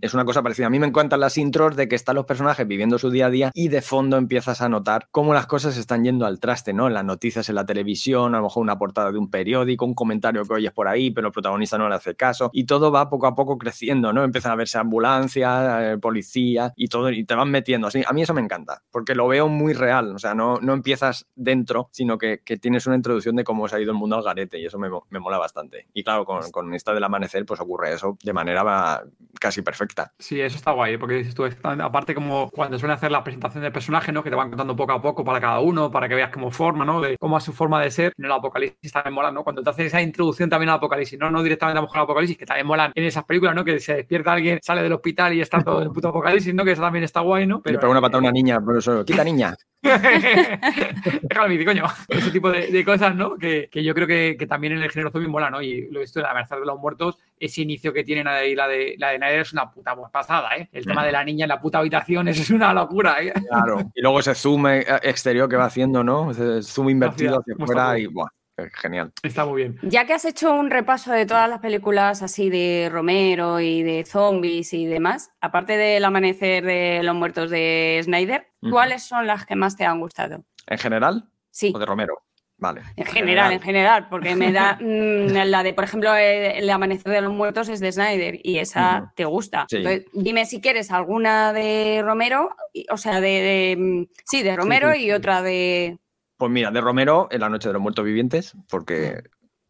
es una cosa parecida. A mí me encantan las intros de que están los personajes viviendo su día a día y de fondo empiezas a notar cómo las cosas están yendo al traste, ¿no? Las noticias en la televisión, a lo mejor una portada de un periódico, un comentario que oyes por ahí, pero el protagonista no le hace caso y todo va poco a poco creciendo, ¿no? Empiezan a verse ambulancias, eh, policías y todo y te van metiendo. Así, a mí eso me encanta porque lo veo muy real, o sea, no, no empiezas dentro, sino que, que tienes una introducción de cómo se ha ido el mundo al garete y eso me, me mola bastante. Y claro, con, con esta del amanecer pues ocurre eso de manera casi perfecta. Sí, eso está guay, porque dices tú, aparte como cuando suelen hacer la presentación del personaje, ¿no? Que te van contando poco a poco para cada uno, para que veas cómo forma, ¿no? De cómo es su forma de ser. En el apocalipsis también mola, ¿no? Cuando te hacen esa introducción también al apocalipsis, no, no directamente a lo mejor al apocalipsis, que también molan en esas películas, ¿no? Que se despierta alguien, sale del hospital y está todo en el puto apocalipsis, ¿no? Que eso también está guay, ¿no? Pero, Le pega una patada a una niña, por eso, quita niña. Déjame, coño. Ese tipo de, cosas, ¿no? Que, que yo creo que, que, también en el género zombie mola, ¿no? Y lo he visto en La Amenaza de los Muertos, ese inicio que tienen ahí, la de la de Nader es una puta pasada, ¿eh? El tema de la niña en la puta habitación, eso es una locura, ¿eh? Claro. Y luego ese zoom eh, exterior que va haciendo, ¿no? Ese zoom invertido hacia afuera y, buah, genial. Está muy bien. Ya que has hecho un repaso de todas las películas así de Romero y de zombies y demás, aparte del amanecer de los muertos de Snyder, ¿cuáles son las que más te han gustado? ¿En general? Sí. ¿O de Romero? Vale. En general, en general, porque me da mm, la de, por ejemplo, el Amanecer de los Muertos es de Snyder y esa te gusta. Entonces, dime si quieres alguna de Romero, o sea, de, mm, sí, de Romero y otra de... Pues mira, de Romero, En la Noche de los Muertos Vivientes, porque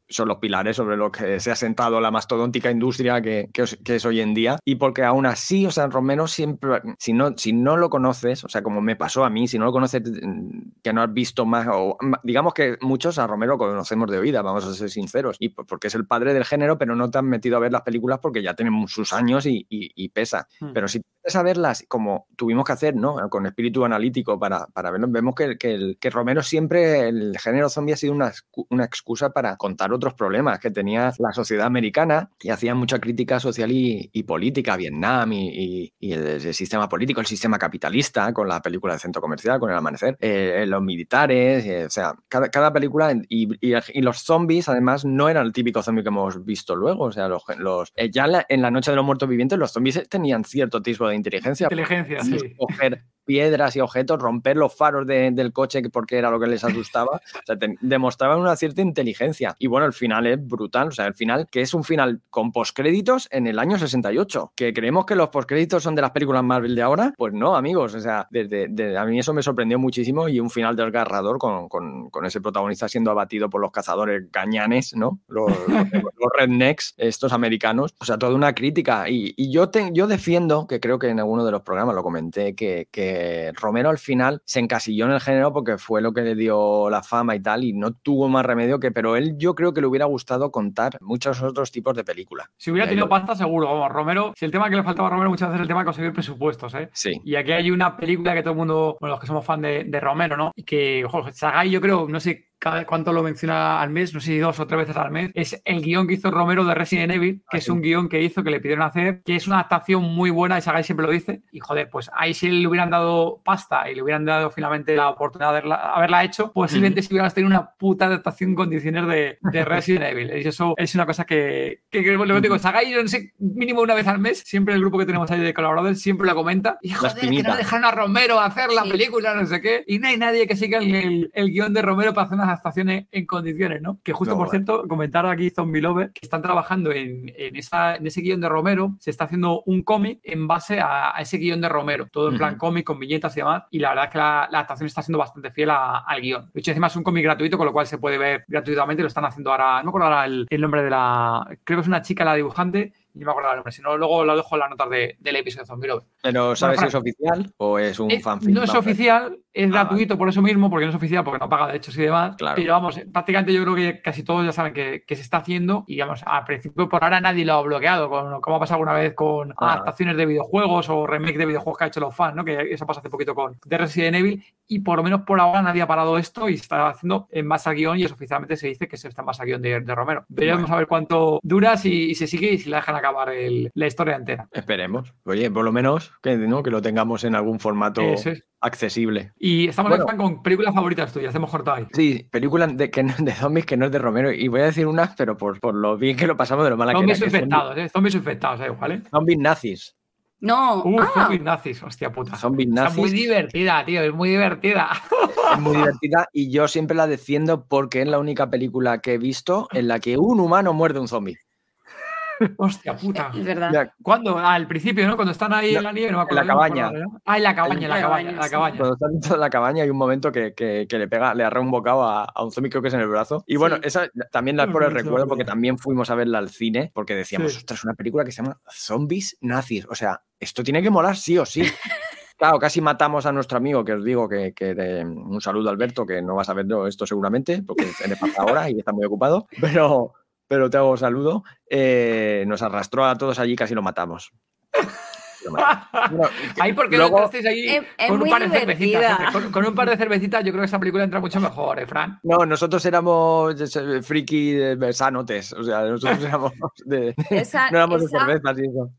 son los pilares sobre los que se ha sentado la mastodóntica industria que, es hoy en día. Y porque aún así, o sea, Romero siempre, si no, si no lo conoces, o sea, como me pasó a mí, si no lo conoces, que no has visto más, o digamos que muchos a Romero conocemos de oída, vamos a ser sinceros, y porque es el padre del género, pero no te han metido a ver las películas porque ya tienen sus años y, pesa. Hmm. Pero si te a verlas como tuvimos que hacer, ¿no? Con espíritu analítico para, para verlo, vemos que, que, que Romero siempre, el género zombie ha sido una, una excusa para contar otros problemas que tenía la sociedad americana y hacía mucha crítica social y, política a Vietnam y, el, sistema político, el sistema capitalista, con la película de centro comercial, con el amanecer, eh, los militares, eh, o sea, cada, película y, los zombies además no eran el típico zombie que hemos visto luego, o sea, los, los eh, ya en la, noche de los muertos vivientes los zombies tenían cierto tipo de inteligencia. Inteligencia, sí piedras y objetos, romper los faros del coche porque era lo que les asustaba. O sea, demostraban una cierta inteligencia. Y bueno, el final es brutal. O sea, el final, que es un final con postcréditos en el año 68. Que creemos que los postcréditos son de las películas Marvel de ahora. Pues no, amigos. O sea, desde, a mí eso me sorprendió muchísimo y un final desgarrador con, con, ese protagonista siendo abatido por los cazadores gañanes, ¿no? Los, rednecks, estos americanos. O sea, toda una crítica. Y, yo, te, yo defiendo, que creo que en alguno de los programas lo comenté, que, que Romero al final se encasilló en el género porque fue lo que le dio la fama y tal, y no tuvo más remedio que, pero él yo creo que le hubiera gustado contar muchos otros tipos de películas. Si hubiera tenido pasta, seguro, vamos, Romero, si el tema que le faltaba a Romero muchas veces es el tema de conseguir presupuestos, ¿eh? Sí. Y aquí hay una película que todo el mundo, bueno, los que somos fan de, Romero, ¿no? Que, ojo, Sagai yo creo, no sé cada cuánto lo menciona al mes, no sé si dos o tres veces al mes, es el guion que hizo Romero de Resident Evil, que ah, es un guion que hizo, que le pidieron hacer, que es una adaptación muy buena, y Sagai siempre lo dice, y joder, pues ahí si le hubieran dado pasta y le hubieran dado finalmente la oportunidad de haberla, hecho, posiblemente si hubieras tenido una puta adaptación en condiciones de, Resident Evil. Y eso es una cosa que, que, que lo digo, Sagai, yo no sé, mínimo una vez al mes, siempre el grupo que tenemos ahí de colaboradores siempre lo comenta, y joder, que no dejaron a Romero hacer la película, no sé qué, y no hay nadie que siga el, el, guion de Romero para hacer unas adaptaciones en condiciones, ¿no? Que justo, por cierto, comentar aquí Zombie Lover, que están trabajando en, esa, en ese guion de Romero, se está haciendo un cómic en base a, ese guion de Romero, todo en plan cómic, con viñetas y demás, y la verdad es que la, adaptación está siendo bastante fiel al guion. De hecho, encima es un cómic gratuito, con lo cual se puede ver gratuitamente, lo están haciendo ahora, no me acuerdo ahora el, el nombre de la, creo que es una chica la dibujante, y me acuerdo el nombre, si no, luego lo dejo en las notas del episodio de Zombie Love. Pero ¿sabes si es oficial o es un fanfic? No es oficial, es ah, gratuito por eso mismo, porque no es oficial, porque no paga derechos y demás. Pero vamos, prácticamente yo creo que casi todos ya saben que, se está haciendo y vamos, al principio por ahora nadie lo ha bloqueado, como ha pasado alguna vez con ah. adaptaciones de videojuegos o remake de videojuegos que ha hecho los fans, ¿no? Que eso pasa hace poquito con The Resident Evil y por lo menos por ahora nadie ha parado esto y está haciendo en base al guion y eso oficialmente se dice que se está en base al guion de, Romero. Veremos a ver cuánto dura, si, se sigue y si la dejan acabar la historia entera. Esperemos. Oye, por lo menos que, ¿no? que lo tengamos en algún formato accesible. Y estamos con películas favoritas tuyas, hemos cortado ahí. Sí, películas de, que de zombies que no es de Romero. Y voy a decir unas, pero por, por lo bien que lo pasamos de lo mala zombies que infectados, ¿eh? Zombies infectados, ¿eh? ¿vale? Zombies nazis. No. Uh, ah. zombies nazis, hostia puta. Zombies nazis. Es muy divertida, tío, es muy divertida. Es muy divertida y yo siempre la defiendo porque es la única película que he visto en la que un humano muerde un zombie. Hostia puta. Es verdad. ¿Cuándo? al principio, ¿no? Cuando están ahí en la nieve, no me acuerdo. En la cabaña. ah, en la cabaña, en la cabaña, la cabaña. Cuando están en la cabaña hay un momento que, que, le pega, le agarra un bocado a, un zombie, creo que es en el brazo. Y bueno, esa también la por el recuerdo porque también fuimos a verla al cine, porque decíamos, ostras, una película que se llama Zombies Nazis. O sea, esto tiene que molar sí o sí. Claro, casi matamos a nuestro amigo, que os digo que, que un saludo Alberto, que no vas a ver esto seguramente, porque le pasa ahora y está muy ocupado, pero, pero te hago saludo. Eh, nos arrastró a todos allí, casi lo matamos. Ahí porque luego, entrasteis ahí con, un par de cervecitas, con, un par de cervecitas, yo creo que esa película entra mucho mejor, ¿eh, Fran? No, nosotros éramos friki sanotes, o sea, nosotros éramos de, no éramos de cervezas y eso.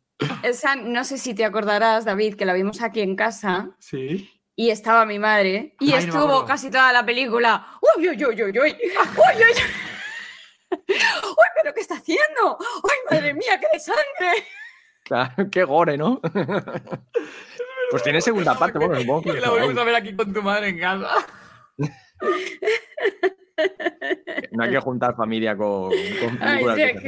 Esa, no sé si te acordarás, David, que la vimos aquí en casa. Sí. Y estaba mi madre y estuvo casi toda la película. ¡Uy, uy, uy, uy, uy! ¡Uy, uy! ¡Uy, pero qué está haciendo! ¡Uy, madre mía, qué de sangre! Claro, qué gore, ¿no? pues tiene segunda parte, bueno, supongo que. La volvemos a ver aquí con tu madre en casa. No hay que juntar familia con, con Ay, películas sé de que,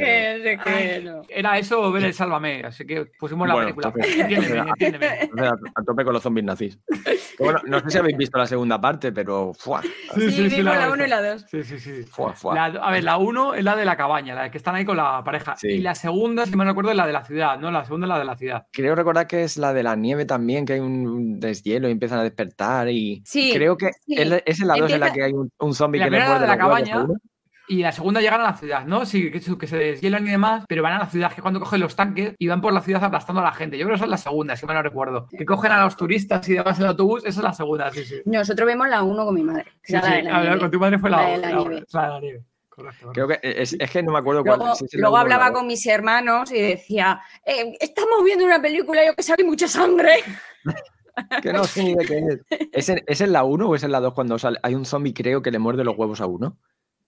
sé que no. Era eso o ver el Sálvame, así que pusimos la Bueno, película. entonces- Entiéndeme, entiéndeme. Entonces, a, a tope con los zombies nazis. Bueno, no sé si habéis visto la segunda parte, pero ¡fua! Sí, vimos la la he 1 y la 2. Sí, sí, sí. a ver, la 1 es la de la cabaña, la que están ahí con la pareja. Sí. Y la segunda, si me recuerdo, es la de la ciudad, ¿no? La segunda es la de la ciudad. Creo recordar que es la de la nieve también, que hay un- deshielo y empiezan a despertar y... Sí, Creo que sí. es, en la 2 en la que hay un, un zombie La que le muerde de la cabaña. Y la segunda llegan a la ciudad, ¿no? Sí, que, se- que se deshielan y demás, pero van a la ciudad, que cuando cogen los tanques y van por la ciudad aplastando a la gente. Yo creo que esa es la segunda, si me lo recuerdo. Que cogen a los turistas y demás en el autobús, esa es la segunda, sí, sí. Nosotros vemos la 1 con mi madre. Sí, era la sí. de la A ver, nieve. con tu madre fue la, La de la la- nieve. la nieve. Correcto. Creo que es, es que no me acuerdo cuál Luego, luego hablaba con mis hermanos y decía, "Eh, estamos viendo una película, yo que sé, hay mucha sangre. Que no sé ni de qué es. ¿Es en, ¿Es en la 1 o es en la 2 cuando sale? Hay un zombie, creo, que le muerde los huevos a uno.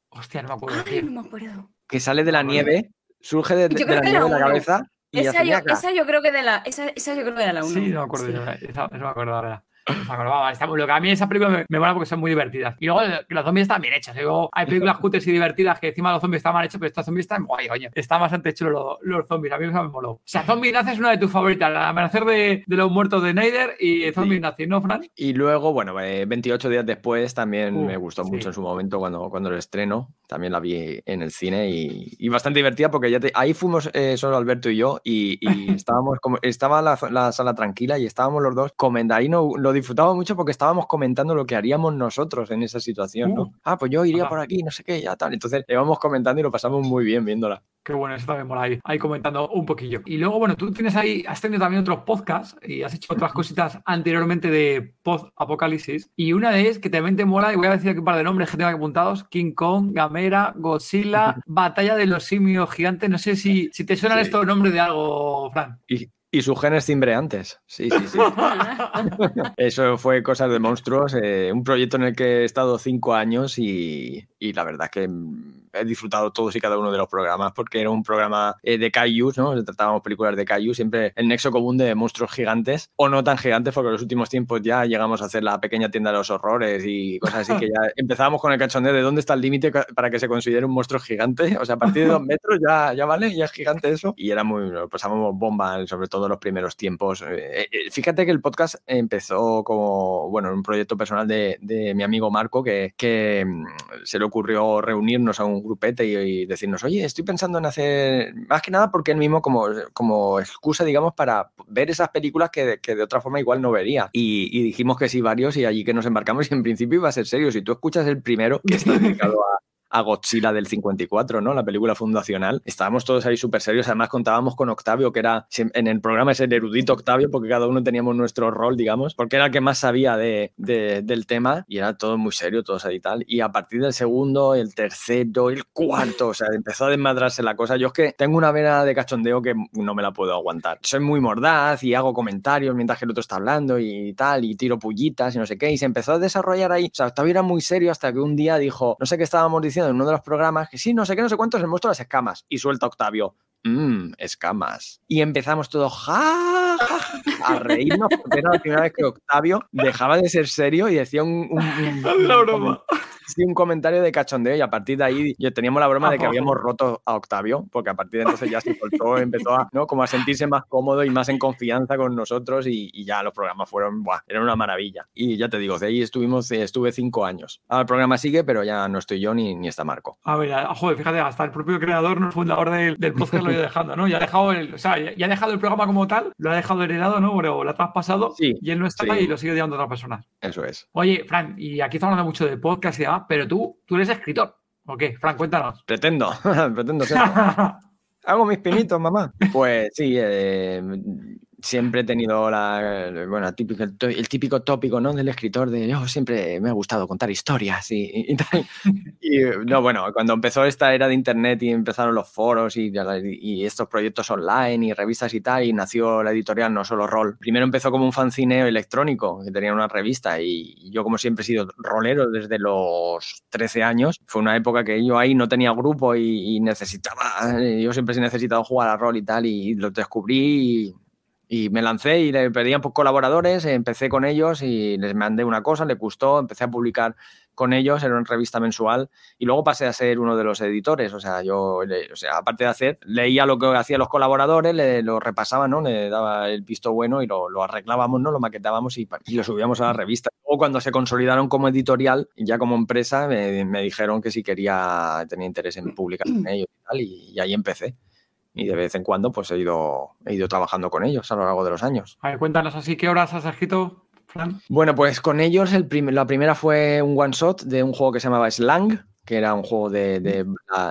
Hostia, no me acuerdo. Ay, no me acuerdo. Que sale de la No nieve, surge de, de la nieve era de la cabeza y Esa yo, esa yo creo que de la, esa, esa yo creo que era la 1. Sí, no me acuerdo. yo, Esa, esa me acuerdo ahora. Está muy loca. A mí esa película me, me mola porque son muy divertidas. Y luego que los zombies están bien hechos. Luego hay películas cutres y divertidas que encima los zombies están mal hechos, pero estos zombies están guay, coño. Están bastante chulos los, los zombies. A mí eso me moló. O sea, Zombie Nazi es una de tus favoritas. El amanecer de, de los muertos de Snyder y Zombie Nazi, ¿no, Fran? Y luego, bueno, eh, 28 días después también Uh, me gustó sí. mucho en su momento cuando, cuando lo estreno. También la vi en el cine y, y bastante divertida porque ya te- ahí fuimos eh, solo Alberto y yo y, y estábamos como estaba la, la sala tranquila y estábamos los dos comentando. Ahí no, lo disfrutaba mucho porque estábamos comentando lo que haríamos nosotros en esa situación, ¿no? Uh. Ah, pues yo iría Ajá. por aquí, no sé qué, ya tal. Entonces íbamos comentando y lo pasamos muy bien viéndola. Qué bueno, eso también mola ahí, ahí comentando un poquillo. Y luego, bueno, tú tienes ahí, has tenido también otros podcasts y has hecho otras cositas anteriormente de post-apocalipsis. Y una de ellas que también te mola, y voy a decir aquí un par de nombres que tengo apuntados: King Kong, Gamera, Godzilla, Batalla de los Simios Gigantes. No sé si, si te suenan Sí. estos nombres de algo, Fran. Y, y sus genes cimbreantes. Sí, sí, sí. Eso fue Cosas de Monstruos, eh, un proyecto en el que he estado cinco años y, y la verdad que mm, he disfrutado todos y cada uno de los programas porque era un programa eh, de Kaijus, ¿no? Tratábamos películas de Kaiju, siempre el nexo común de monstruos gigantes o no tan gigantes porque en los últimos tiempos ya llegamos a hacer la pequeña tienda de los horrores y cosas así que ya empezábamos con el cachondeo de dónde está el límite para que se considere un monstruo gigante. O sea, a partir de dos metros ya, ya vale, ya es gigante eso. Y era muy, pasábamos bomba, sobre todo los primeros tiempos. Eh, eh, fíjate que el podcast empezó como, bueno, un proyecto personal de, de mi amigo Marco que, que mm, se le ocurrió reunirnos a un grupete y, y decirnos, oye, estoy pensando en hacer, más que nada porque él mismo como, como excusa, digamos, para ver esas películas que, que de otra forma igual no vería. Y, y dijimos que sí varios y allí que nos embarcamos y en principio iba a ser serio. Si tú escuchas el primero, que está dedicado a a Godzilla del 54, ¿no? La película fundacional. Estábamos todos ahí súper serios. Además, contábamos con Octavio, que era en el programa es el erudito Octavio, porque cada uno teníamos nuestro rol, digamos, porque era el que más sabía de, de- del tema y era todo muy serio, todos ahí y tal. Y a partir del segundo, el tercero, el cuarto, o sea, empezó a desmadrarse la cosa. Yo es que tengo una vena de cachondeo que no me la puedo aguantar. Soy muy mordaz y hago comentarios mientras que el otro está hablando y tal, y tiro pullitas y no sé qué. Y se empezó a desarrollar ahí. O sea, Octavio era muy serio hasta que un día dijo, no sé qué estábamos diciendo en uno de los programas, que sí, no sé qué, no sé cuántos, el monstruo de las escamas. Y suelta Octavio. Mmm, escamas. Y empezamos todos ja, ja, ja, a reírnos porque era la primera vez que Octavio dejaba de ser serio y decía un, un- un- La broma. Sí, un comentario de cachondeo y a partir de ahí yo teníamos la broma de que habíamos roto a Octavio, porque a partir de entonces ya se soltó, empezó a, ¿no? como a sentirse más cómodo y más en confianza con nosotros y, y ya los programas fueron, buah, eran una maravilla. Y ya te digo, de ahí estuvimos, eh, estuve cinco años. Ahora el programa sigue, pero ya no estoy yo ni, ni está Marco. A ver, a- joder, fíjate, hasta el propio creador, no fundador del, del podcast lo ha dejando, ¿no? Ya ha dejado el, o sea, ya, ya ha dejado el programa como tal, lo ha dejado heredado, ¿no? Pero lo ha traspasado Sí, y él no está sí. y lo sigue llevando a otras personas. Eso es. Oye, Fran, y aquí estamos hablando mucho de podcast y demás, pero tú, tú eres escritor. ¿O qué? Fran, cuéntanos. Pretendo, pretendo ser. Hago mis pinitos, mamá. Pues sí, eh, siempre he tenido la, bueno, el, típico tópico ¿no? del escritor de yo siempre me ha gustado contar historias y, tal. No, bueno, cuando empezó esta era de internet y empezaron los foros y, estos proyectos online y revistas y tal, nació la editorial No Solo Rol. Primero empezó como un fancineo electrónico, que tenía una revista, y yo como siempre he sido rolero desde los 13 años, fue una época que yo ahí no tenía grupo y, y necesitaba, yo siempre he necesitado jugar a rol y tal, y lo descubrí y, me lancé y le pedían por colaboradores, empecé con ellos y les mandé una cosa, le gustó, empecé a publicar con ellos, era una revista mensual y luego pasé a ser uno de los editores, o sea, yo, o sea, aparte de hacer, leía lo que hacían los colaboradores, le, lo repasaba, ¿no? Le daba el visto bueno y lo, lo arreglábamos, ¿no? Lo maquetábamos y, y, lo subíamos a la revista. Luego cuando se consolidaron como editorial, ya como empresa, me, dijeron que si quería, tenía interés en publicar con ellos y y, y ahí empecé y de vez en cuando pues he ido, he ido trabajando con ellos a lo largo de los años. A ver, cuéntanos así, ¿qué horas has escrito, Fran? Bueno, pues con ellos el prim la primera fue un one shot de un juego que se llamaba Slang, que era un juego de, de,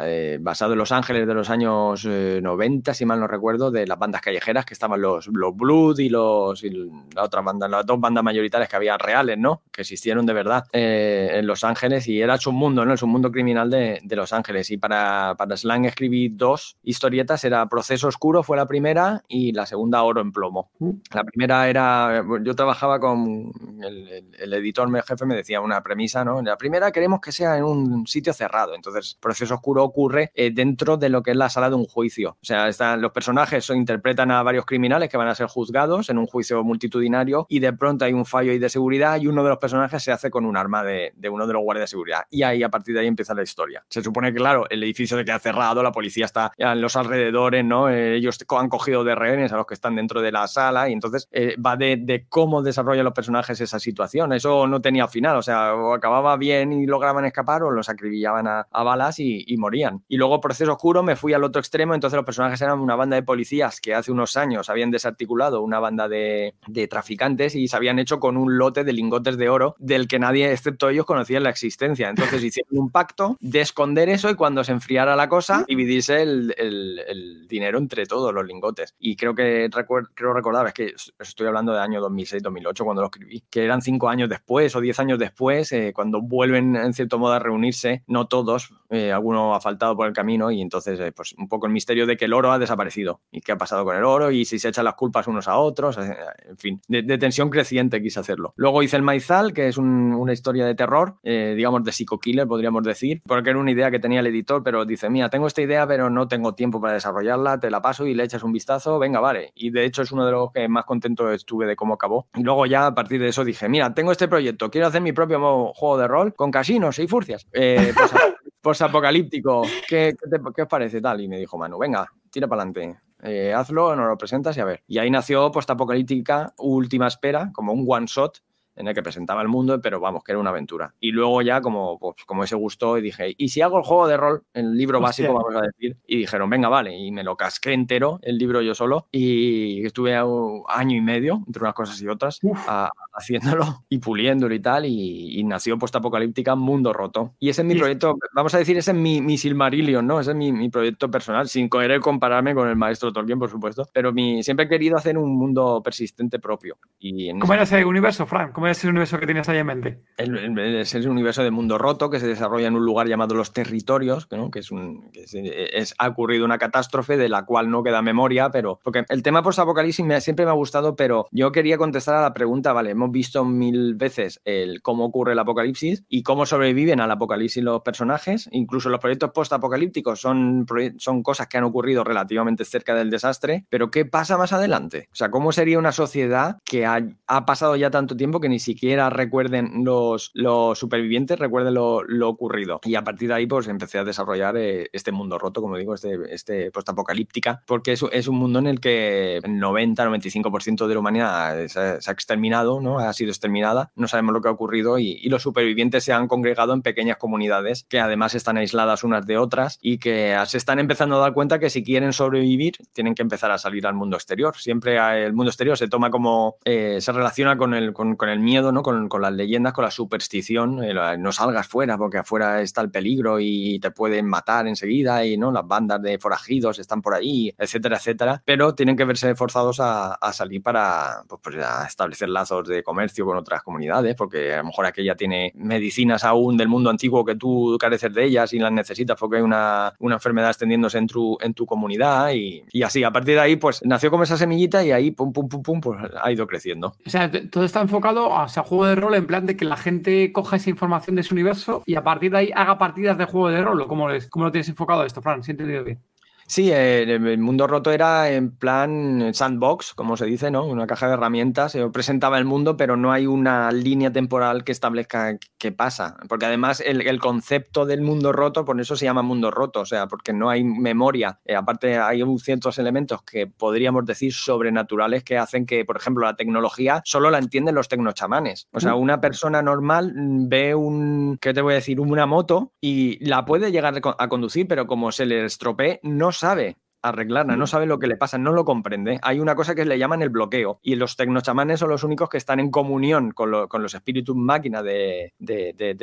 eh, basado en Los Ángeles de los años eh, 90, si mal no recuerdo, de las bandas callejeras, que estaban los, los Blood y, los, y la otra banda, las dos bandas mayoritarias que había reales, ¿no? Que existieron de verdad eh, en Los Ángeles y era su mundo, ¿no? El mundo criminal de, de, Los Ángeles. Y para, para Slang escribí dos historietas, era Proceso Oscuro fue la primera y la segunda Oro en Plomo. La primera era, yo trabajaba con el, el, el editor el jefe, me decía una premisa, ¿no? La primera queremos que sea en un sitio cerrado. Entonces, proceso oscuro ocurre eh, dentro de lo que es la sala de un juicio. O sea, están, los personajes interpretan a varios criminales que van a ser juzgados en un juicio multitudinario y de pronto hay un fallo ahí de seguridad y uno de los personajes se hace con un arma de, de uno de los guardias de seguridad. Y ahí, a partir de ahí, empieza la historia. Se supone que, claro, el edificio se queda cerrado, la policía está en los alrededores, ¿no? Eh, ellos han cogido de rehenes a los que están dentro de la sala y entonces eh, va de, de, cómo desarrollan los personajes esa situación. Eso no tenía final, o sea, o acababa bien y lograban escapar o los acribillaban acribillaban a, a balas y, y, morían. Y luego, proceso oscuro, me fui al otro extremo, entonces los personajes eran una banda de policías que hace unos años habían desarticulado una banda de, de traficantes y se habían hecho con un lote de lingotes de oro del que nadie, excepto ellos, conocía la existencia. Entonces hicieron un pacto de esconder eso y cuando se enfriara la cosa, dividirse el, el, el dinero entre todos los lingotes. Y creo que recuer, creo recordar, es que estoy hablando de año 2006-2008 cuando lo escribí, que eran cinco años después o diez años después, eh, cuando vuelven en cierto modo a reunirse, no todos, eh, alguno ha faltado por el camino y entonces eh, pues un poco el misterio de que el oro ha desaparecido y qué ha pasado con el oro y si se echan las culpas unos a otros, eh, en fin, de, tensión creciente quise hacerlo. Luego hice el Maizal, que es un, una historia de terror, eh, digamos de psico-killer podríamos decir, porque era una idea que tenía el editor, pero dice, mira, tengo esta idea pero no tengo tiempo para desarrollarla, te la paso y le echas un vistazo, venga, vale. Y de hecho es uno de los que más contento estuve de cómo acabó. Y luego ya a partir de eso dije, mira, tengo este proyecto, quiero hacer mi propio juego de rol con casinos y furcias. Pues, posapocalíptico, ¿qué, qué, ¿qué, os parece tal? Y me dijo Manu, venga, tira para adelante. Eh, hazlo, nos lo presentas y a ver. Y ahí nació Postapocalíptica Última Espera, como un one shot en el que presentaba el mundo, pero vamos, que era una aventura. Y luego ya como, pues, como ese gustó y dije, ¿y si hago el juego de rol, el libro Hostia. básico, vamos a decir? Y dijeron, venga, vale, y me lo casqué entero, el libro yo solo, y estuve un año y medio, entre unas cosas y otras, a, haciéndolo y puliéndolo y tal, y, y nació Postapocalíptica Mundo Roto. Y ese es mi proyecto, vamos a decir, ese es mi, mi Silmarillion, ¿no? Ese es mi, mi, proyecto personal, sin querer compararme con el maestro Tolkien, por supuesto, pero mi, siempre he querido hacer un mundo persistente propio. Y ¿Cómo era ese universo, Frank? ¿Cómo era ese universo que tenías ahí en mente? El, el, es el universo de mundo roto que se desarrolla en un lugar llamado Los Territorios, ¿no? que, es un, que es, es, ha ocurrido una catástrofe de la cual no queda memoria, pero porque el tema post-apocalipsis siempre me ha gustado, pero yo quería contestar a la pregunta, vale, hemos visto mil veces el cómo ocurre el apocalipsis y cómo sobreviven al apocalipsis los personajes, incluso los proyectos post-apocalípticos son, son cosas que han ocurrido relativamente cerca del desastre, pero ¿qué pasa más adelante? O sea, ¿cómo sería una sociedad que ha, ha pasado ya tanto tiempo que ni siquiera recuerden los, los supervivientes, recuerden lo, ocurrido? Y a partir de ahí, pues empecé a desarrollar eh, este mundo roto, como digo, este, este post-apocalíptica, porque es, es, un mundo en el que el 90-95% de la humanidad se, se, ha exterminado, ¿no? Ha sido exterminada, no sabemos lo que ha ocurrido y, y, los supervivientes se han congregado en pequeñas comunidades que además están aisladas unas de otras y que se están empezando a dar cuenta que si quieren sobrevivir tienen que empezar a salir al mundo exterior. Siempre el mundo exterior se toma como, eh, se relaciona con el, con, con el miedo, ¿no? Con, con, las leyendas, con la superstición, eh, no salgas fuera porque afuera está el peligro y te pueden matar enseguida y no las bandas de forajidos están por ahí, etcétera, etcétera, pero tienen que verse forzados a, a salir para pues, pues, a establecer lazos de comercio con otras comunidades, porque a lo mejor aquella tiene medicinas aún del mundo antiguo que tú careces de ellas y las necesitas porque hay una, una enfermedad extendiéndose en tu, en tu comunidad y, y, así. A partir de ahí, pues nació como esa semillita y ahí, pum, pum, pum, pum, pues ha ido creciendo. O sea, todo está enfocado o sea, juego de rol en plan de que la gente coja esa información de su universo y a partir de ahí haga partidas de juego de rol. ¿Cómo, les, cómo lo tienes enfocado esto, Fran? Si he entendido bien. Sí, eh, el mundo roto era en plan sandbox, como se dice, ¿no? Una caja de herramientas. Yo presentaba el mundo, pero no hay una línea temporal que establezca qué pasa. Porque además el, concepto del mundo roto, por eso se llama mundo roto, o sea, porque no hay memoria. Eh, aparte, hay ciertos elementos que podríamos decir sobrenaturales que hacen que, por ejemplo, la tecnología solo la entienden los tecnochamanes. O sea, mm. una persona normal ve un, ¿qué te voy a decir? Una moto y la puede llegar a conducir, pero como se le estropee, no sabe arreglarla, no sabe lo que le pasa, no lo comprende. Hay una cosa que le llaman el bloqueo y los tecnochamanes son los únicos que están en comunión con, los espíritus máquina de,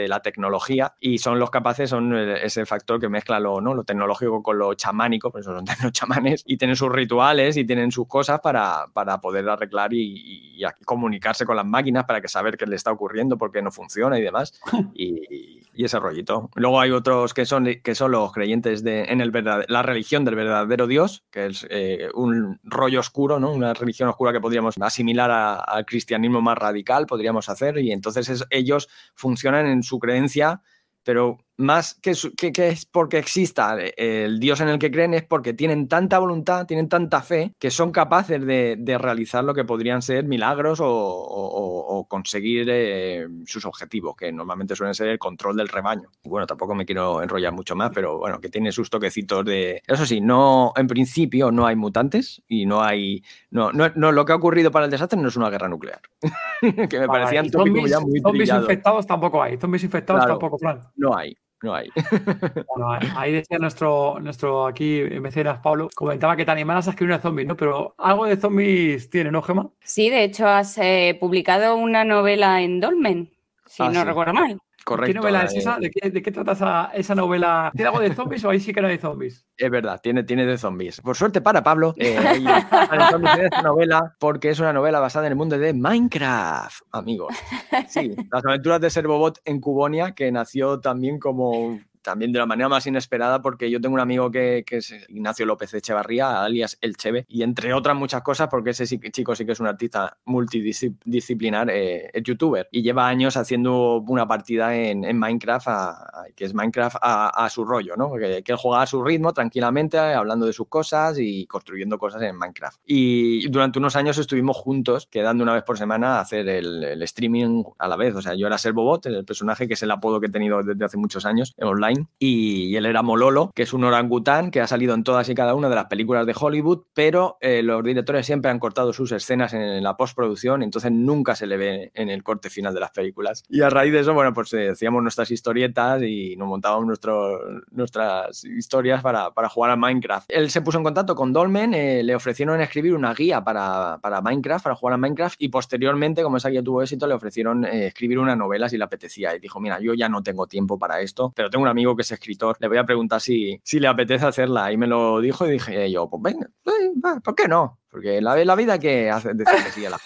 la tecnología y son los capaces, son ese factor que mezcla lo, ¿no? lo tecnológico con lo chamánico, por eso son tecnochamanes y tienen sus rituales y tienen sus cosas para, poder arreglar y, comunicarse con las máquinas para que saber qué le está ocurriendo, por qué no funciona y demás. y, y ese rollito. Luego hay otros que son, que son los creyentes de, en el la religión del verdadero Dios, que es eh, un rollo oscuro, ¿no? una religión oscura que podríamos asimilar al cristianismo más radical, podríamos hacer, y entonces ellos funcionan en su creencia, pero más que, que, es porque exista el Dios en el que creen, es porque tienen tanta voluntad, tienen tanta fe, que son capaces de, realizar lo que podrían ser milagros o, conseguir eh, sus objetivos, que normalmente suelen ser el control del rebaño. Bueno, tampoco me quiero enrollar mucho más, pero bueno, que tiene sus toquecitos de... Eso sí, no, en principio no hay mutantes y no hay... No, no, lo que ha ocurrido para el desastre no es una guerra nuclear. que me parecían zombies, ya muy Zombies infectados tampoco hay, zombies infectados tampoco, plan. No hay no hay. Bueno, ahí decía nuestro, nuestro aquí mecenas Pablo, comentaba que te animaras a escribir una zombies, ¿no? Pero algo de zombies tiene, ¿no, Gema? Sí, de hecho has eh, publicado una novela en Dolmen, si ah, no recuerdo mal. ¿Qué novela es esa? ¿De qué, de qué trata esa, novela? ¿Tiene algo de zombies o ahí sí que no hay zombies? Es verdad, tiene, tiene de zombies. Por suerte para Pablo, eh, esta novela porque es una novela basada en el mundo de Minecraft, amigos. Sí, las aventuras de Servobot en Cubonia, que nació también como también de la manera más inesperada porque yo tengo un amigo que, es Ignacio López Echevarría, alias El Cheve, y entre otras muchas cosas porque ese chico sí que es un artista multidisciplinar, eh, es youtuber y lleva años haciendo una partida en, Minecraft, que es Minecraft a, su rollo, ¿no? Que, que, él juega a su ritmo tranquilamente, hablando de sus cosas y construyendo cosas en Minecraft. Y durante unos años estuvimos juntos, quedando una vez por semana a hacer el, streaming a la vez. O sea, yo era Servobot, el personaje que es el apodo que he tenido desde hace muchos años en online y, él era Mololo, que es un orangután que ha salido en todas y cada una de las películas de Hollywood, pero eh, los directores siempre han cortado sus escenas en, la postproducción, entonces nunca se le ve en el corte final de las películas. Y a raíz de eso, bueno, pues eh, nuestras historietas y nos montábamos nuestras historias para, jugar a Minecraft. Él se puso en contacto con Dolmen, eh, le ofrecieron escribir una guía para, Minecraft, para jugar a Minecraft, y posteriormente, como esa guía tuvo éxito, le ofrecieron escribir una novela si le apetecía. Y dijo, mira, yo ya no tengo tiempo para esto, pero tengo un amigo que es escritor, le voy a preguntar si, si le apetece hacerla. Y me lo dijo y dije yo, pues venga, ¿por qué no? Porque la, la vida que hace decir que sí a la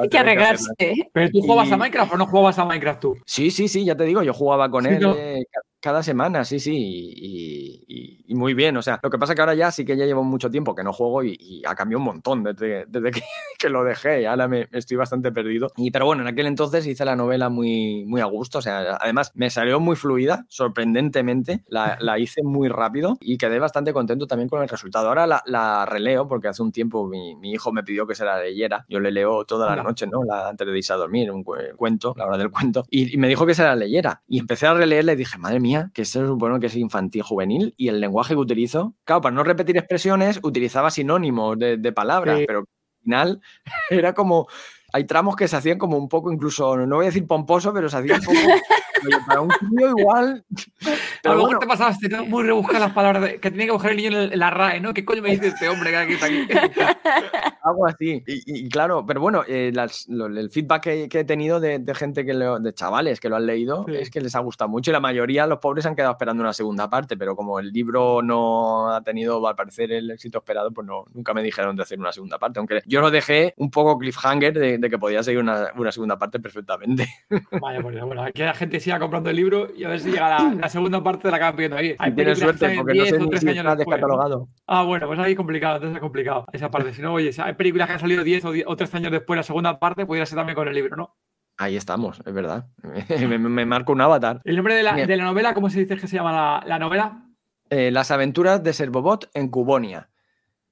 Hay que arreglarse. Pero tú jugabas a Minecraft o no jugabas a Minecraft tú? Sí, sí, sí, ya te digo, yo jugaba con él. Eh, cada semana, sí, sí, y, muy bien. O sea, lo que pasa que ahora ya sí que ya llevo mucho tiempo que no juego y, ha cambiado un montón desde, desde que, lo dejé. Ahora me, estoy bastante perdido. Y, pero bueno, en aquel entonces hice la novela muy, muy a gusto. O sea, además me salió muy fluida, sorprendentemente. La, la hice muy rápido y quedé bastante contento también con el resultado. Ahora la, la releo porque hace un tiempo mi, mi, hijo me pidió que se la leyera. Yo le leo toda la noche, ¿no? La, antes de irse a dormir, un cuento, la hora del cuento. Y, y me dijo que se la leyera. Y empecé a releerla y dije, madre mía que esto supone que es infantil juvenil, y el lenguaje que utilizo, claro, para no repetir expresiones, utilizaba sinónimos de, palabras, pero al final era como. Hay tramos que se hacían como un poco, incluso, no voy a decir pomposo, pero se hacían un poco para un tío igual. Pero luego te pasabas muy rebuscar las palabras que tenía que buscar el niño en la RAE, ¿no? ¿Qué coño me dice este hombre que está aquí? Algo así. Y, claro, pero bueno, eh, el feedback que, he tenido de, gente, que de chavales que lo han leído, es que les ha gustado mucho y la mayoría, los pobres, han quedado esperando una segunda parte, pero como el libro no ha tenido, al parecer, el éxito esperado, pues no, nunca me dijeron de hacer una segunda parte, aunque yo lo dejé un poco cliffhanger de, que podía seguir una, segunda parte perfectamente. Vaya, pues bueno, aquí la gente siga comprando el libro y a ver si llega la, segunda parte de la acaban viendo ahí. Tienes suerte, porque no sé ni si está descatalogado. Ah, bueno, pues ahí es complicado, entonces es complicado esa parte. Si no, oye, hay películas que han salido 10 o, 13 años después, la segunda parte, pudiera ser también con el libro, ¿no? Ahí estamos, es verdad. me, marco un avatar. ¿El nombre de la, novela, cómo se dice que se llama la, novela? Eh, las aventuras de Servobot en Cubonia.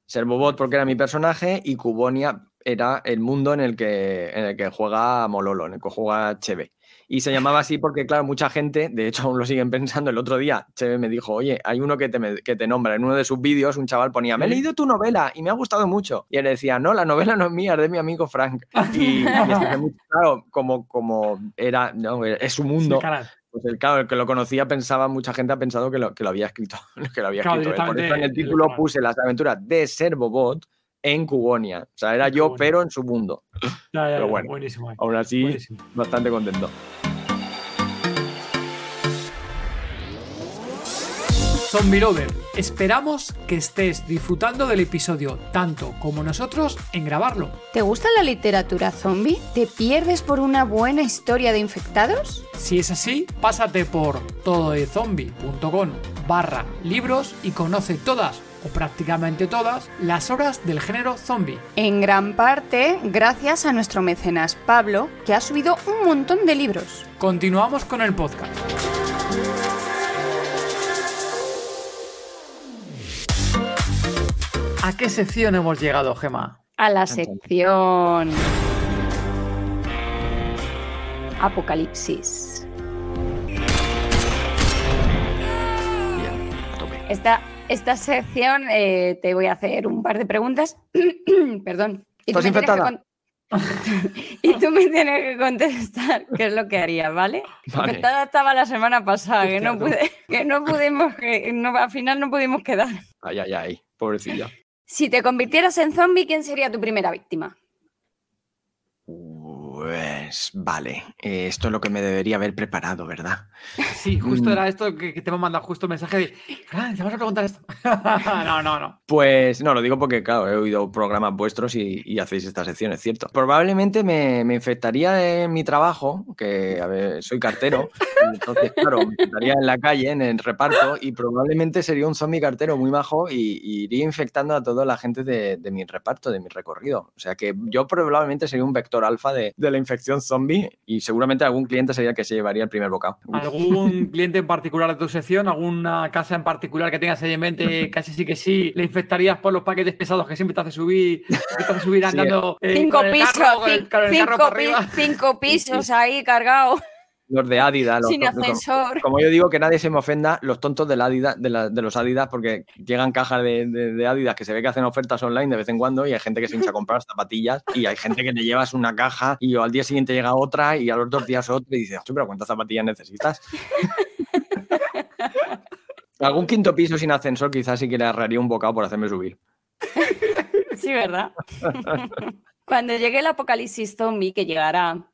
Servobot porque era mi personaje y Cubonia era el mundo en el que, en el que juega Mololo, en el que juega Cheve. Y se llamaba así porque, claro, mucha gente, de hecho aún lo siguen pensando, el otro día Cheve me dijo, oye, hay uno que te, que te nombra. En uno de sus vídeos un chaval ponía, me he leído tu novela y me ha gustado mucho. Y él decía, no, la novela no es mía, es de mi amigo Frank. Y, claro, como, como era, no, es su mundo. pues el, claro, el que lo conocía pensaba, mucha gente ha pensado que lo, que lo había escrito. Que lo había escrito. Por eso en el título puse las aventuras de Servobot en Cubonia. O sea, era yo, pero en su mundo. pero bueno, buenísimo. Aún así, bastante contento. Zombie Lover, esperamos que estés disfrutando del episodio tanto como nosotros en grabarlo. ¿Te gusta la literatura zombie? ¿Te pierdes por una buena historia de infectados? Si es así, pásate por tododezombie.com barra libros y conoce todas o prácticamente todas, las obras del género zombie. En gran parte gracias a nuestro mecenas Pablo, que ha subido un montón de libros. Continuamos con el podcast. ¿A qué sección hemos llegado, Gema? A la sección Apocalipsis. Esta, esta sección eh, te voy a hacer un par de preguntas. Perdón. ¿Estás infectada? y tú me tienes que contestar qué es lo que haría, ¿vale? Infectada estaba la semana pasada, que no, pude, que no pudimos, que no, al final no pudimos quedar. Ay, ay, ay, pobrecilla. Si te convirtieras en zombie, ¿quién sería tu primera víctima? Pues vale, eh, esto es lo que me debería haber preparado, ¿verdad? Sí, justo mm. era esto que, te hemos mandado justo un mensaje de, Fran, te vas a preguntar esto. no, no, no. Pues no, lo digo porque, claro, he oído programas vuestros y, hacéis esta sección, es cierto. Probablemente me, infectaría en mi trabajo, que, a ver, soy cartero, entonces, claro, me infectaría en la calle, en el reparto, y probablemente sería un zombie cartero muy majo y, iría infectando a toda la gente de, mi reparto, de mi recorrido. O sea que yo probablemente sería un vector alfa de, de la infección zombie y seguramente algún cliente sería el que se llevaría el primer bocado. ¿Algún cliente en particular de tu sección? ¿Alguna casa en particular que tengas ahí en mente? Casi sí que sí, le infectarías por los paquetes pesados que siempre te hace subir, te hace subir andando. cinco pisos, cinco pisos ahí cargados los de Adidas. Sin ascensor. Como, yo digo, que nadie se me ofenda, los tontos de, Adidas, de, los Adidas, porque llegan cajas de, Adidas que se ve que hacen ofertas online de vez en cuando y hay gente que se hincha a comprar zapatillas y hay gente que le llevas una caja y al día siguiente llega otra y a los dos días otra y dices, pero ¿cuántas zapatillas necesitas? Algún quinto piso sin ascensor quizás sí que le agarraría un bocado por hacerme subir. Sí, ¿verdad? Cuando llegue el apocalipsis zombie, que llegará.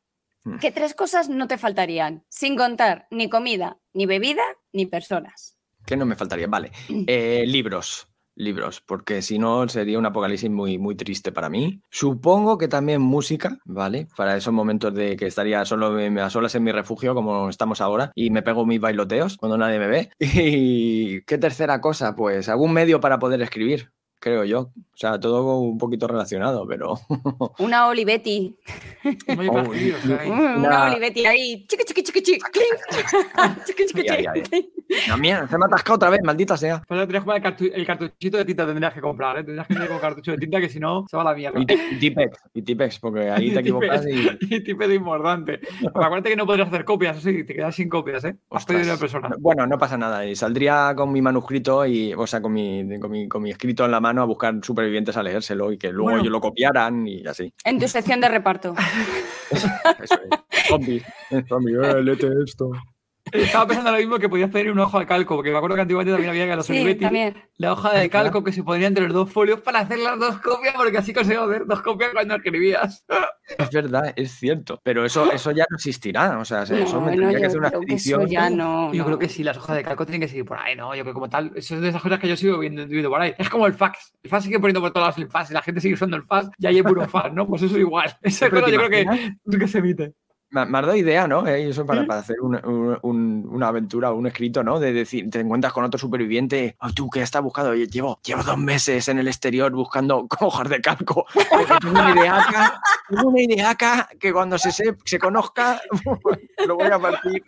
¿Qué tres cosas no te faltarían? Sin contar ni comida, ni bebida, ni personas. ¿Qué no me faltaría? Vale. Mm. Eh, libros. Libros, porque si no sería un apocalipsis muy, muy triste para mí. Supongo que también música, ¿vale? Para esos momentos de que estaría solo a solas en mi refugio, como estamos ahora, y me pego mis bailoteos cuando nadie me ve. Y qué tercera cosa, pues algún medio para poder escribir creo yo. O sea, todo un poquito relacionado, pero. Una Olivetti. Una Olivetti ahí. Chiqui, chiqui, chiqui, chiqui. chiqui. También, se me ha atascado otra vez, maldita sea. Pues tendrías que el, el, cartuchito de tinta, tendrías que comprar, ¿eh? Tendrías que tener con cartucho de tinta que si no se va a la mierda. Y, Tipex, y Tipex, porque ahí te equivocas y. y Tipex de importante. Acuérdate que no podrías hacer copias, sí, te quedas sin copias, ¿eh? Has pedido una persona. Bueno, no pasa nada. Y saldría con mi manuscrito y, o sea, con mi, con mi, con mi escrito en la mano a buscar supervivientes a leérselo y que luego ellos lo copiaran y así. En tu sección de reparto. Eso es. Zombie. Zombie, eh, léete esto. Estaba pensando lo mismo que podías pedir una hoja de calco, porque me acuerdo que antiguamente también había que los sí, la hoja de calco que se ponía entre los dos folios para hacer las dos copias, porque así conseguimos ver dos copias cuando escribías. Es verdad, es cierto. Pero eso, eso ya no existirá. O sea, eso me tendría que hacer una edición. Yo creo que sí, las hojas de calco tienen que seguir por ahí, ¿no? Yo creo que como tal, eso es de esas cosas que yo sigo viendo, viendo por ahí. Es como el fax. El fax sigue poniendo por todos lados el fax y la gente sigue usando el fax y hay puro fax, ¿no? Pues eso igual. Esa cosa yo creo que, que se emite. Me, ha dado idea, ¿no? Eh, eso para, para hacer una aventura o un escrito, ¿no? De decir, te encuentras con otro superviviente, oh, tú que estás buscando, llevo, llevo dos meses en el exterior buscando hojas de calco. tengo una ideaca, tengo una que cuando se, se, se conozca lo voy a partir.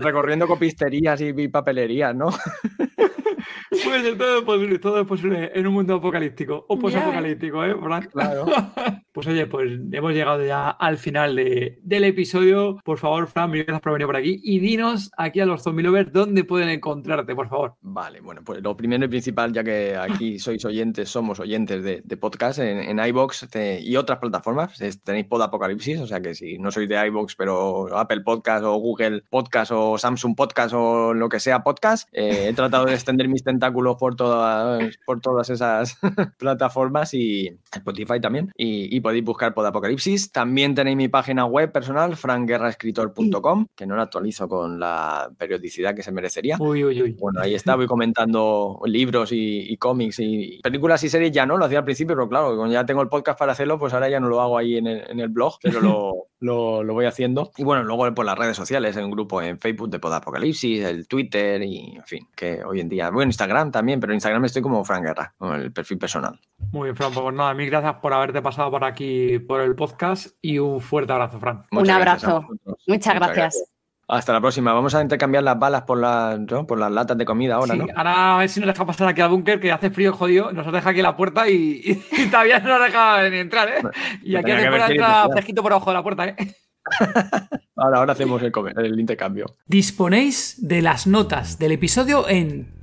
recorriendo copisterías y papelerías, ¿no? Pues todo es posible, todo es posible en un mundo apocalíptico o posapocalíptico, ¿eh, Frank? Claro. Pues oye, pues hemos llegado ya al final del episodio. Por favor, Fran, gracias por venir por aquí y dinos aquí a los zombie lovers dónde pueden encontrarte, por favor. Vale, bueno, pues lo primero y principal, ya que aquí sois oyentes, somos oyentes de, podcast en, en iBox y otras plataformas, tenéis Pod Apocalipsis, o sea que si no sois de iBox, pero Apple Podcast o Google Podcast o Samsung Podcast o lo que sea podcast, eh, he tratado de extender mis tentáculos por todas, por todas esas plataformas y Spotify también. Y, podéis buscar Pod Apocalipsis. También tenéis mi página web personal, frankguerraescritor.com, que no la actualizo con la periodicidad que se merecería. Uy, uy, uy. Bueno, ahí está, voy comentando libros y, cómics y películas y series. Ya no, lo hacía al principio, pero claro, como ya tengo el podcast para hacerlo, pues ahora ya no lo hago ahí en el, blog, pero lo, lo, voy haciendo. Y bueno, luego por las redes sociales, en un grupo en Facebook de Pod Apocalipsis, el Twitter y en fin, que hoy en día, bueno, Instagram también, pero en Instagram estoy como Frank Guerra, con el perfil personal. Muy bien, Fran, pues nada, mil gracias por haberte pasado por aquí por el podcast y un fuerte abrazo, Fran. un abrazo. Muchas, gracias. Hasta la próxima. Vamos a intercambiar las balas por las, por las latas de comida ahora, sí, Ahora a ver si nos deja pasar aquí al búnker, que hace frío jodido. Nos deja aquí la puerta y, todavía no nos deja ni entrar, ¿eh? Y aquí hace puede entrar fresquito por abajo de la puerta, ¿eh? ahora, ahora hacemos el, el, intercambio. Disponéis de las notas del episodio en